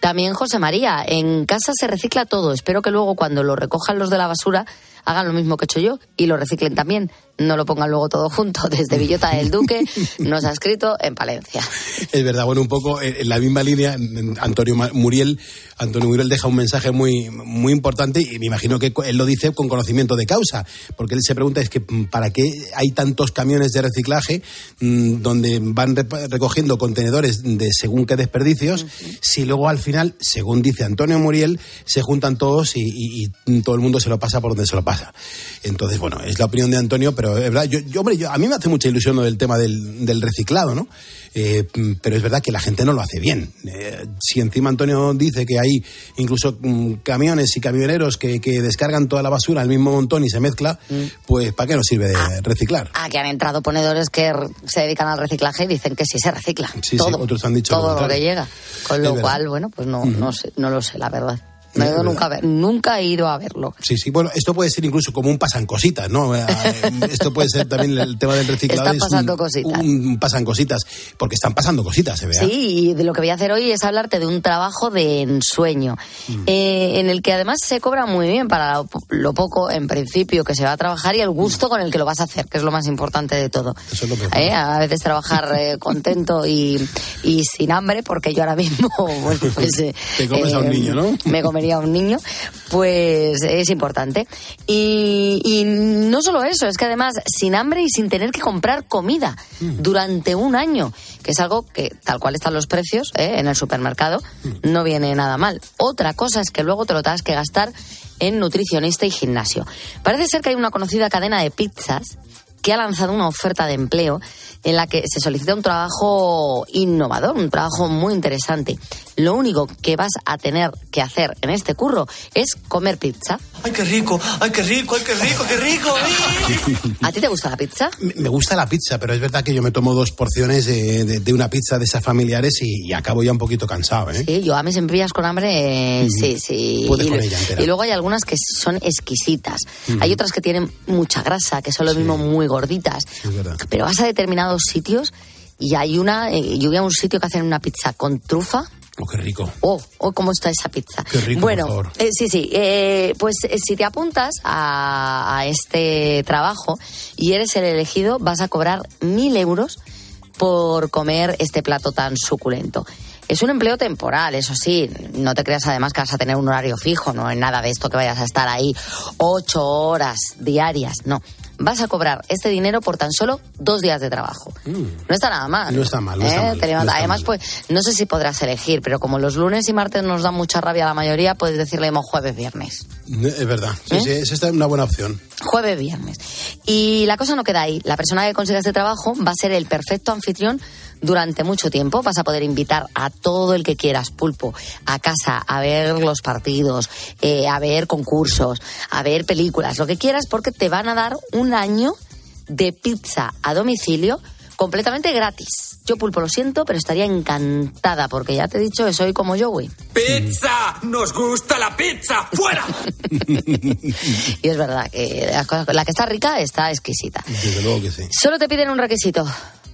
También José María, en casa se recicla todo. Espero que luego cuando lo recojan los de la basura hagan lo mismo que he hecho yo y lo reciclen también. No lo pongan luego todo junto. (laughs) Desde Villota del Duque nos ha escrito en Palencia. Es verdad, bueno, un poco en en la misma línea, Antonio Muriel, Antonio Muriel deja un mensaje muy, muy importante y me imagino que él lo dice con conocimiento de causa, porque él se pregunta es que mm, para qué hay tantos camiones de reciclaje mm, donde van recogiendo contenedores de según qué desperdicios, si luego al final, según dice Antonio Muriel, se juntan todos y, y- y todo el mundo se lo pasa por donde se lo pasa. Entonces, bueno, es la opinión de Antonio, pero es verdad, yo, yo, hombre, yo- a mí me hace mucha ilusión lo del tema del, del reciclado, ¿no? Eh, mm, pero es verdad que la gente no lo hace bien. Eh, si encima Antonio dice que hay incluso mm, camiones y camioneros que, que descargan toda la basura al mismo montón y se mezcla, pues ¿para qué nos sirve de reciclar? Ah, que han entrado ponedores que se dedican al reciclaje y dicen que sí se recicla. Sí, sí, todo, otros han dicho lo todo lo, que llega. Con lo cual, bueno, pues no, no, sé, no lo sé, la verdad. No he ido nunca, a ver, nunca he ido a verlo. Sí, sí, bueno, esto puede ser incluso como un pasan cositas, ¿no? Eh, Esto puede ser también el tema del reciclado. Están es un- pasando cositas. Un pasan cositas, porque están pasando cositas, se vea. Sí, y de lo que voy a hacer hoy es hablarte de un trabajo de ensueño, Mm. eh, en el que además se cobra muy bien para lo, poco, en principio, que se va a trabajar y el gusto con el que lo vas a hacer, que es lo más importante de todo. Eso es lo mejor. Eh, A veces trabajar eh, (laughs) contento y, y sin hambre, porque yo ahora mismo, (laughs) bueno, pues, eh, Te comes a un eh, niño, ¿no? Me comería a un niño, pues es importante. Y, y no solo eso, es que además sin hambre y sin tener que comprar comida durante un año, que es algo que tal cual están los precios eh, en el supermercado, no viene nada mal. Otra cosa es que luego te lo tengas que gastar en nutricionista y gimnasio. Parece ser que hay una conocida cadena de pizzas que ha lanzado una oferta de empleo en la que se solicita un trabajo innovador, un trabajo muy interesante. Lo único que vas a tener que hacer en este curro es comer pizza. ¡Ay, qué rico! ¡Ay, qué rico! ¡Ay, qué rico! ¡Qué rico! ¿A ti te gusta la pizza? Me gusta la pizza, pero es verdad que yo me tomo dos porciones de, de- de una pizza de esas familiares y, y acabo ya un poquito cansado, ¿eh? Sí, yo a mí siempre pillas con hambre, eh, sí, sí. Puedes y, con ella entera. y luego hay algunas que son exquisitas. Hay otras que tienen mucha grasa, que son lo mismo muy gorditas. Pero vas a determinados sitios y hay una, eh, yo voy a un sitio que hacen una pizza con trufa. Oh, qué rico. Oh, oh, ¿cómo está esa pizza? Qué rico, bueno, por favor. eh, sí, sí. eh, pues eh, si te apuntas a, a este trabajo y eres el elegido, vas a cobrar mil euros por comer este plato tan suculento. Es un empleo temporal, eso sí. No te creas además que vas a tener un horario fijo, no es nada de esto que vayas a estar ahí ocho horas diarias, no. Vas a cobrar este dinero por tan solo dos días de trabajo. No está nada mal. No está mal, no está ¿Eh? mal, Te levantas. no está Además, mal. pues, no sé si podrás elegir, pero como los lunes y martes nos da mucha rabia a la mayoría, puedes decirle jueves, viernes. Es verdad. Sí, ¿Eh? sí, esa es una buena opción. Jueves, viernes. Y la cosa no queda ahí. La persona que consiga este trabajo va a ser el perfecto anfitrión durante mucho tiempo. Vas a poder invitar a todo el que quieras, pulpo, a casa, a ver los partidos, eh, a ver concursos, a ver películas, lo que quieras, porque te van a dar un año de pizza a domicilio completamente gratis. Yo, pulpo, lo siento, pero estaría encantada, porque ya te he dicho que soy como yo, güey. ¡Pizza! ¡Nos gusta la pizza! ¡Fuera! (laughs) Y es verdad que la, cosa- la que está rica está exquisita. Desde luego que sí. Solo te piden un requisito,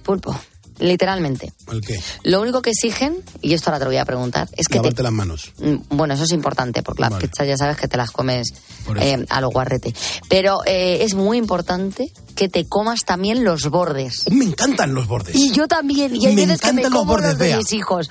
pulpo. Literalmente. ¿El qué? Lo único que exigen, y esto ahora te lo voy a preguntar, es que te Lavarte las manos. Mm, Bueno, eso es importante, porque las Vale. pizzas ya sabes que te las comes eh, a lo guarrete. Pero eh, es muy importante que te comas también los bordes. Me encantan los bordes. Y yo también, y hay Me veces que me encantan los como bordes, los de Bea. mis hijos.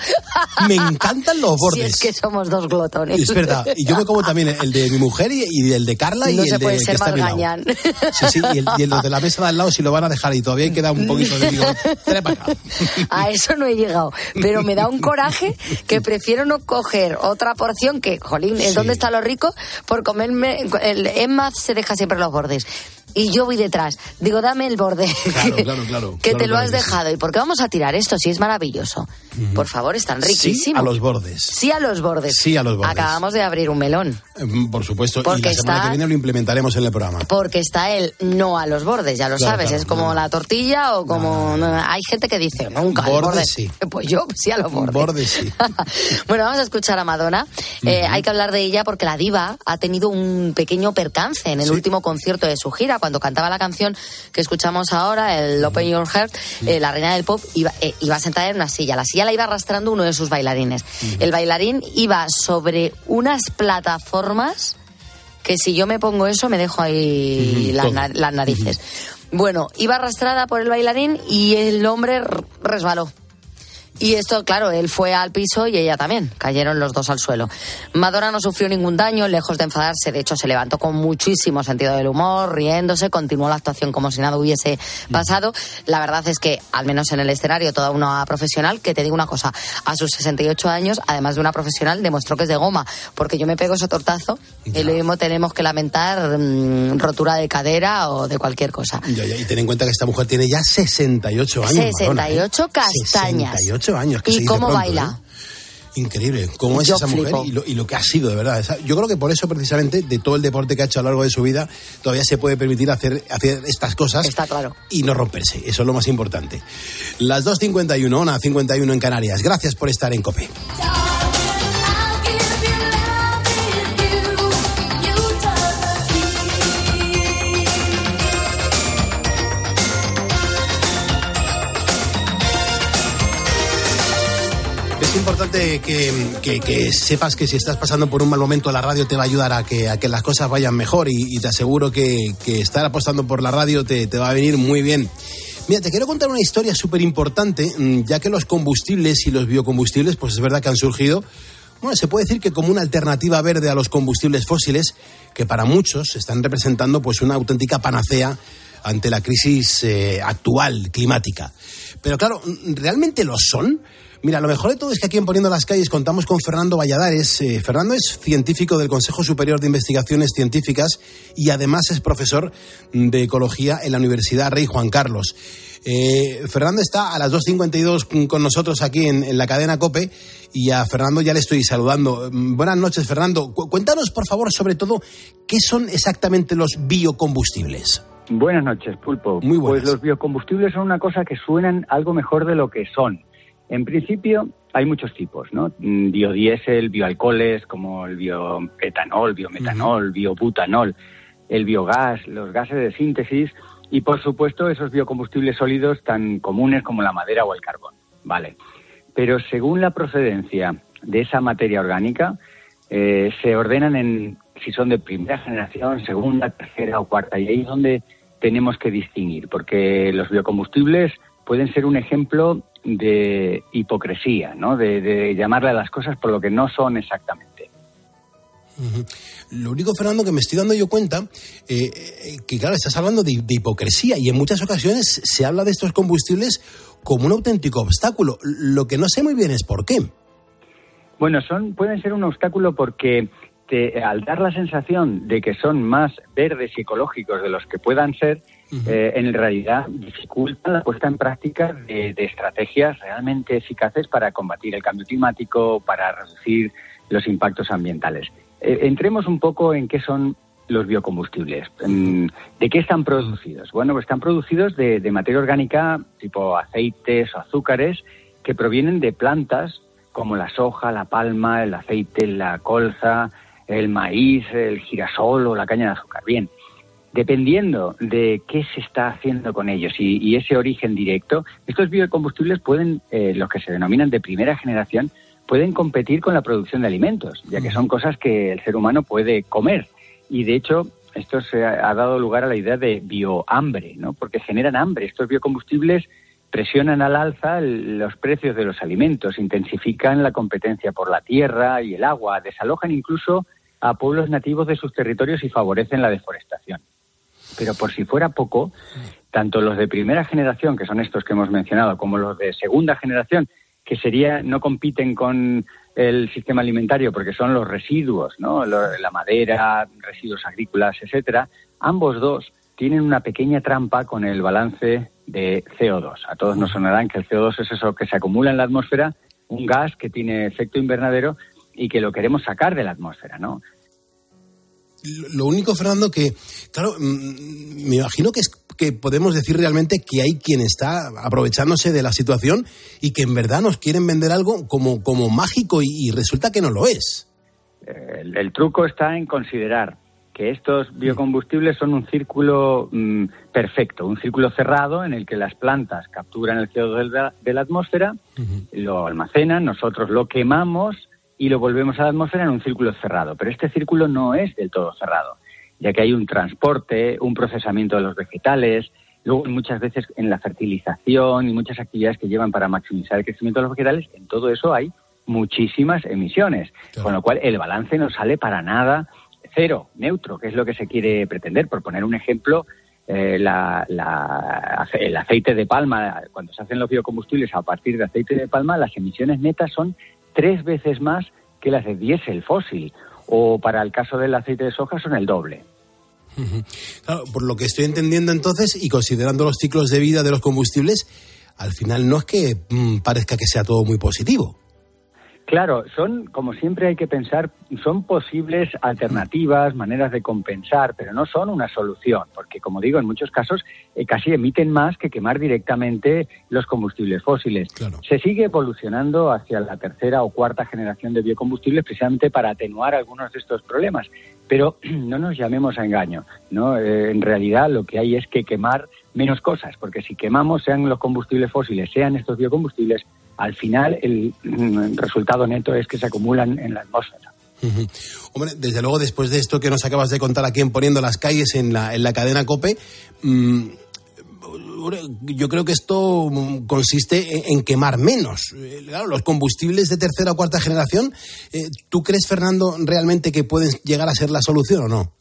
Me encantan los bordes. (laughs) Si es que somos dos glotones. Es verdad. Y yo me como también el de mi mujer y, y el de Carla y no el se de puede que ser a más gañán. Sí, sí, y el, y de la mesa de al lado si lo van a dejar y todavía queda un poquito de digo, para acá. (laughs) A eso no he llegado. Pero me da un coraje que prefiero no coger otra porción que, jolín, ¿en dónde está lo rico? Por comerme. El Emma se deja siempre los bordes. Y yo voy detrás. Digo, dame el borde. Claro, claro, claro. (laughs) que te lo has que dejado. ¿Y por qué vamos a tirar esto si es maravilloso? Por favor, están Sí riquísimos. a los bordes. Sí a los bordes. Sí a los bordes. Acabamos de abrir un melón. Mm, Por supuesto. Porque y la semana está- que viene lo implementaremos en el programa. Porque está el no a los bordes, ya lo Claro, sabes. claro, es como la tortilla o como. Hay gente que dice nunca. Bordes borde. sí. Pues yo sí a los bordes. Bordes sí. (laughs) bueno, vamos a escuchar a Madonna. Eh, hay que hablar de ella porque la diva ha tenido un pequeño percance en el último concierto de su gira, cuando cantaba la canción que escuchamos ahora, el Open Your Heart, eh, la reina del pop, iba, eh, iba sentada en una silla. La silla la iba arrastrando uno de sus bailarines. El bailarín iba sobre unas plataformas que si yo me pongo eso me dejo ahí las, todo. na- las narices. Bueno, iba arrastrada por el bailarín y el hombre resbaló. Y esto, claro, él fue al piso y ella también. Cayeron los dos al suelo. Madonna no sufrió ningún daño, lejos de enfadarse. De hecho, se levantó con muchísimo sentido del humor, riéndose, continuó la actuación como si nada hubiese pasado. La verdad es que, al menos en el escenario, toda una profesional, que te digo una cosa, a sus 68 años, además de una profesional, demostró que es de goma. Porque yo me pego ese tortazo y lo mismo tenemos que lamentar mm, rotura de cadera o de cualquier cosa. Ya, y ten en cuenta que esta mujer tiene ya 68 años. Madonna, ¿eh? 68 castañas. 68 años. que se ¿Y dice cómo pronto, baila? ¿eh? Increíble. ¿Cómo es Yo esa mujer y lo, y lo que ha sido, de verdad? Yo creo que por eso, precisamente, de todo el deporte que ha hecho a lo largo de su vida, todavía se puede permitir hacer, hacer estas cosas. Está claro. Y no romperse. Eso es lo más importante. Las 2.51, una 51 en Canarias. Gracias por estar en COPE. Que, sepas que si estás pasando por un mal momento, la radio te va a ayudar a que, a que las cosas vayan mejor y, te aseguro que, que estar apostando por la radio te, te va a venir muy bien. Mira, te quiero contar una historia súper importante, mm, ya que los combustibles y los biocombustibles, pues es verdad que han surgido, bueno, se puede decir que como una alternativa verde a los combustibles fósiles, que para muchos están representando pues una auténtica panacea ante la crisis eh, actual climática. Pero claro, ¿realmente lo son? Mira, lo mejor de todo es que aquí en Poniendo las Calles contamos con Fernando Valladares. Eh, Fernando es científico del Consejo Superior de Investigaciones Científicas y además es profesor de Ecología en la Universidad Rey Juan Carlos. Eh, Fernando está a las 2.52 con nosotros aquí en, en la cadena COPE y a Fernando ya le estoy saludando. Mm, Buenas noches, Fernando. Cu- cuéntanos, por favor, sobre todo, ¿qué son exactamente los biocombustibles? Buenas noches, Pulpo. Muy buenas. Pues los biocombustibles son una cosa que suenan algo mejor de lo que son. En principio, hay muchos tipos, ¿no? Mm, Biodiesel, bioalcoholes, como el bioetanol, biometanol, biobutanol, el biogás, los gases de síntesis y, por supuesto, esos biocombustibles sólidos tan comunes como la madera o el carbón. Vale. Pero según la procedencia de esa materia orgánica, eh, se ordenan en si son de primera generación, segunda, tercera o cuarta. Y ahí es donde tenemos que distinguir, porque los biocombustibles pueden ser un ejemplo de hipocresía, ¿no? de, de llamarle a las cosas por lo que no son exactamente. Lo único, Fernando, que me estoy dando yo cuenta, eh, eh, que claro, estás hablando de, de hipocresía y en muchas ocasiones se habla de estos combustibles como un auténtico obstáculo. Lo que no sé muy bien es por qué. Bueno, son, pueden ser un obstáculo porque te- al dar la sensación de que son más verdes y ecológicos de los que puedan ser, eh, en realidad dificultan la puesta en práctica de, estrategias realmente eficaces para combatir el cambio climático, para reducir los impactos ambientales. Eh, entremos un poco en qué son los biocombustibles. Mm, ¿De qué están producidos? Bueno, pues están producidos de, de materia orgánica tipo aceites o azúcares que provienen de plantas como la soja, la palma, el aceite, la colza, el maíz, el girasol o la caña de azúcar. Bien, dependiendo de qué se está haciendo con ellos y, y ese origen directo, estos biocombustibles pueden, eh, los que se denominan de primera generación, pueden competir con la producción de alimentos, ya que son cosas que el ser humano puede comer. Y de hecho, esto se ha, ha dado lugar a la idea de biohambre, ¿no? Porque generan hambre. Estos biocombustibles presionan al alza el- los precios de los alimentos, intensifican la competencia por la tierra y el agua, desalojan incluso a pueblos nativos de sus territorios y favorecen la deforestación. Pero por si fuera poco, tanto los de primera generación, que son estos que hemos mencionado, como los de segunda generación, que sería no compiten con el sistema alimentario porque son los residuos, ¿no? La madera, residuos agrícolas, etcétera. Ambos dos tienen una pequeña trampa con el balance de CO2. A todos nos sonarán que el CO2 es eso que se acumula en la atmósfera, un gas que tiene efecto invernadero y que lo queremos sacar de la atmósfera, ¿no? Lo único, Fernando, que, claro, mm, me imagino que es que podemos decir realmente que hay quien está aprovechándose de la situación y que en verdad nos quieren vender algo como, como mágico y, y resulta que no lo es. El, el truco está en considerar que estos biocombustibles son un círculo mm, perfecto, un círculo cerrado en el que las plantas capturan el CO2 de la, de la atmósfera, lo almacenan, nosotros lo quemamos y lo volvemos a la atmósfera en un círculo cerrado. Pero este círculo no es del todo cerrado, ya que hay un transporte, un procesamiento de los vegetales, luego muchas veces en la fertilización y muchas actividades que llevan para maximizar el crecimiento de los vegetales, en todo eso hay muchísimas emisiones, con lo cual el balance no sale para nada cero, neutro, que es lo que se quiere pretender. Por poner un ejemplo, eh, la- la- el aceite de palma, cuando se hacen los biocombustibles a partir de aceite de palma, las emisiones netas son tres veces más que las de diésel fósil, o para el caso del aceite de soja son el doble. (laughs) Claro, por lo que estoy entendiendo entonces y considerando los ciclos de vida de los combustibles, al final no es que mm, parezca que sea todo muy positivo. Claro, son, como siempre hay que pensar, son posibles alternativas, maneras de compensar, pero no son una solución, porque como digo, en muchos casos eh, casi emiten más que quemar directamente los combustibles fósiles. Se sigue evolucionando hacia la tercera o cuarta generación de biocombustibles precisamente para atenuar algunos de estos problemas, pero (clears throat) no nos llamemos a engaño, ¿no? Eh, en realidad lo que hay es que quemar menos cosas, porque si quemamos sean los combustibles fósiles, sean estos biocombustibles, al final el mm, resultado neto es que se acumulan en la atmósfera. Hombre, desde luego, después de esto que nos acabas de contar aquí en Poniendo las Calles en la, en la cadena COPE, mm, yo creo que esto mm, consiste en, quemar menos. Eh, los combustibles de tercera o cuarta generación, eh, ¿tú crees, Fernando, realmente que pueden llegar a ser la solución o no?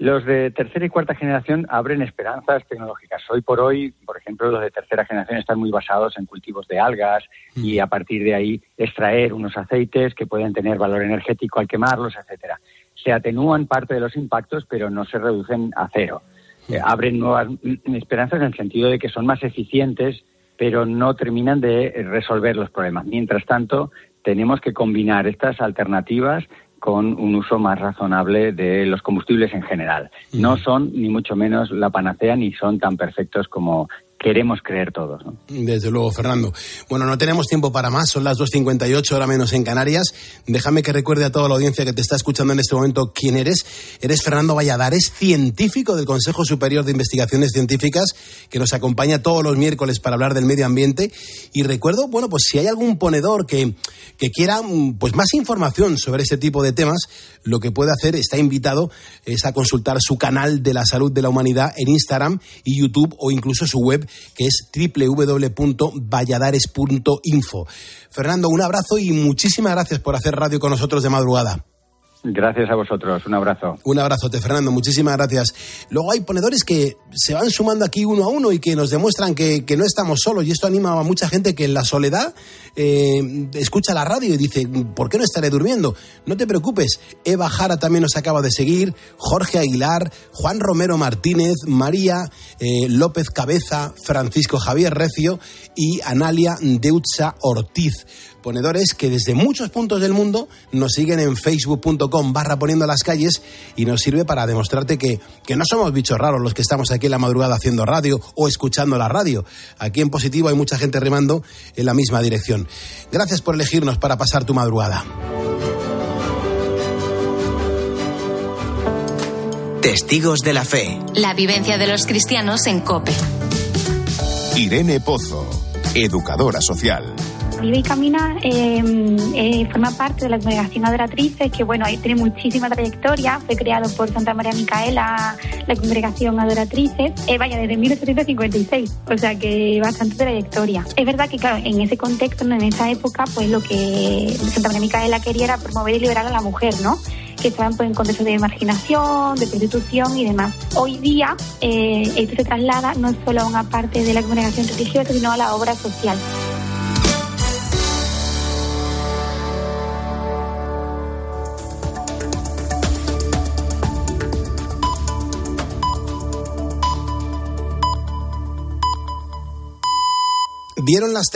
Los de tercera y cuarta generación abren esperanzas tecnológicas. Hoy por hoy, por ejemplo, los de tercera generación están muy basados en cultivos de algas y a partir de ahí extraer unos aceites que pueden tener valor energético al quemarlos, etcétera. Se atenúan parte de los impactos, pero no se reducen a cero. Eh, abren nuevas mm, esperanzas en el sentido de que son más eficientes, pero no terminan de resolver los problemas. Mientras tanto, tenemos que combinar estas alternativas con un uso más razonable de los combustibles en general. No son ni mucho menos la panacea ni son tan perfectos como queremos creer todos. Desde luego, Fernando. Bueno, no tenemos tiempo para más, son las 2.58, hora menos en Canarias. Déjame que recuerde a toda la audiencia que te está escuchando en este momento quién eres. Eres Fernando Valladares, científico del Consejo Superior de Investigaciones Científicas, que nos acompaña todos los miércoles para hablar del medio ambiente. Y recuerdo, bueno, pues si hay algún ponedor que, que quiera mm, pues más información sobre este tipo de temas, lo que puede hacer, está invitado, es a consultar su canal de la salud de la humanidad en Instagram y YouTube o incluso su web que es www.valladares.info. Fernando, un abrazo y muchísimas gracias por hacer radio con nosotros de madrugada. Gracias a vosotros. Un abrazo. Un abrazote, Fernando. Muchísimas gracias. Luego hay ponedores que se van sumando aquí uno a uno y que nos demuestran que, que no estamos solos. Y esto anima a mucha gente que en la soledad eh, escucha la radio y dice, ¿por qué no estaré durmiendo? No te preocupes. Eva Jara también nos acaba de seguir. Jorge Aguilar, Juan Romero Martínez, María eh, López Cabeza, Francisco Javier Recio y Analia Deutza Ortiz ponedores que desde muchos puntos del mundo nos siguen en facebook.com barra poniendo las calles y nos sirve para demostrarte que, que no somos bichos raros los que estamos aquí en la madrugada haciendo radio o escuchando la radio. Aquí en positivo hay mucha gente remando en la misma dirección. Gracias por elegirnos para pasar tu madrugada. Testigos de la Fe. La vivencia de los cristianos en COPE. Irene Pozo, educadora social. Vive y Camina eh, eh, forma parte de la Congregación Adoratrices, que bueno, ahí tiene muchísima trayectoria. Fue creado por Santa María Micaela, la Congregación Adoratrices, eh, vaya, desde 1856, o sea que bastante trayectoria. Es verdad que, claro, en ese contexto, en esa época, pues lo que Santa María Micaela quería era promover y liberar a la mujer, ¿no? que estaban pues, en contexto de marginación, de prostitución y demás. Hoy día eh, esto se traslada no solo a una parte de la congregación religiosa, sino a la obra social. Vieron las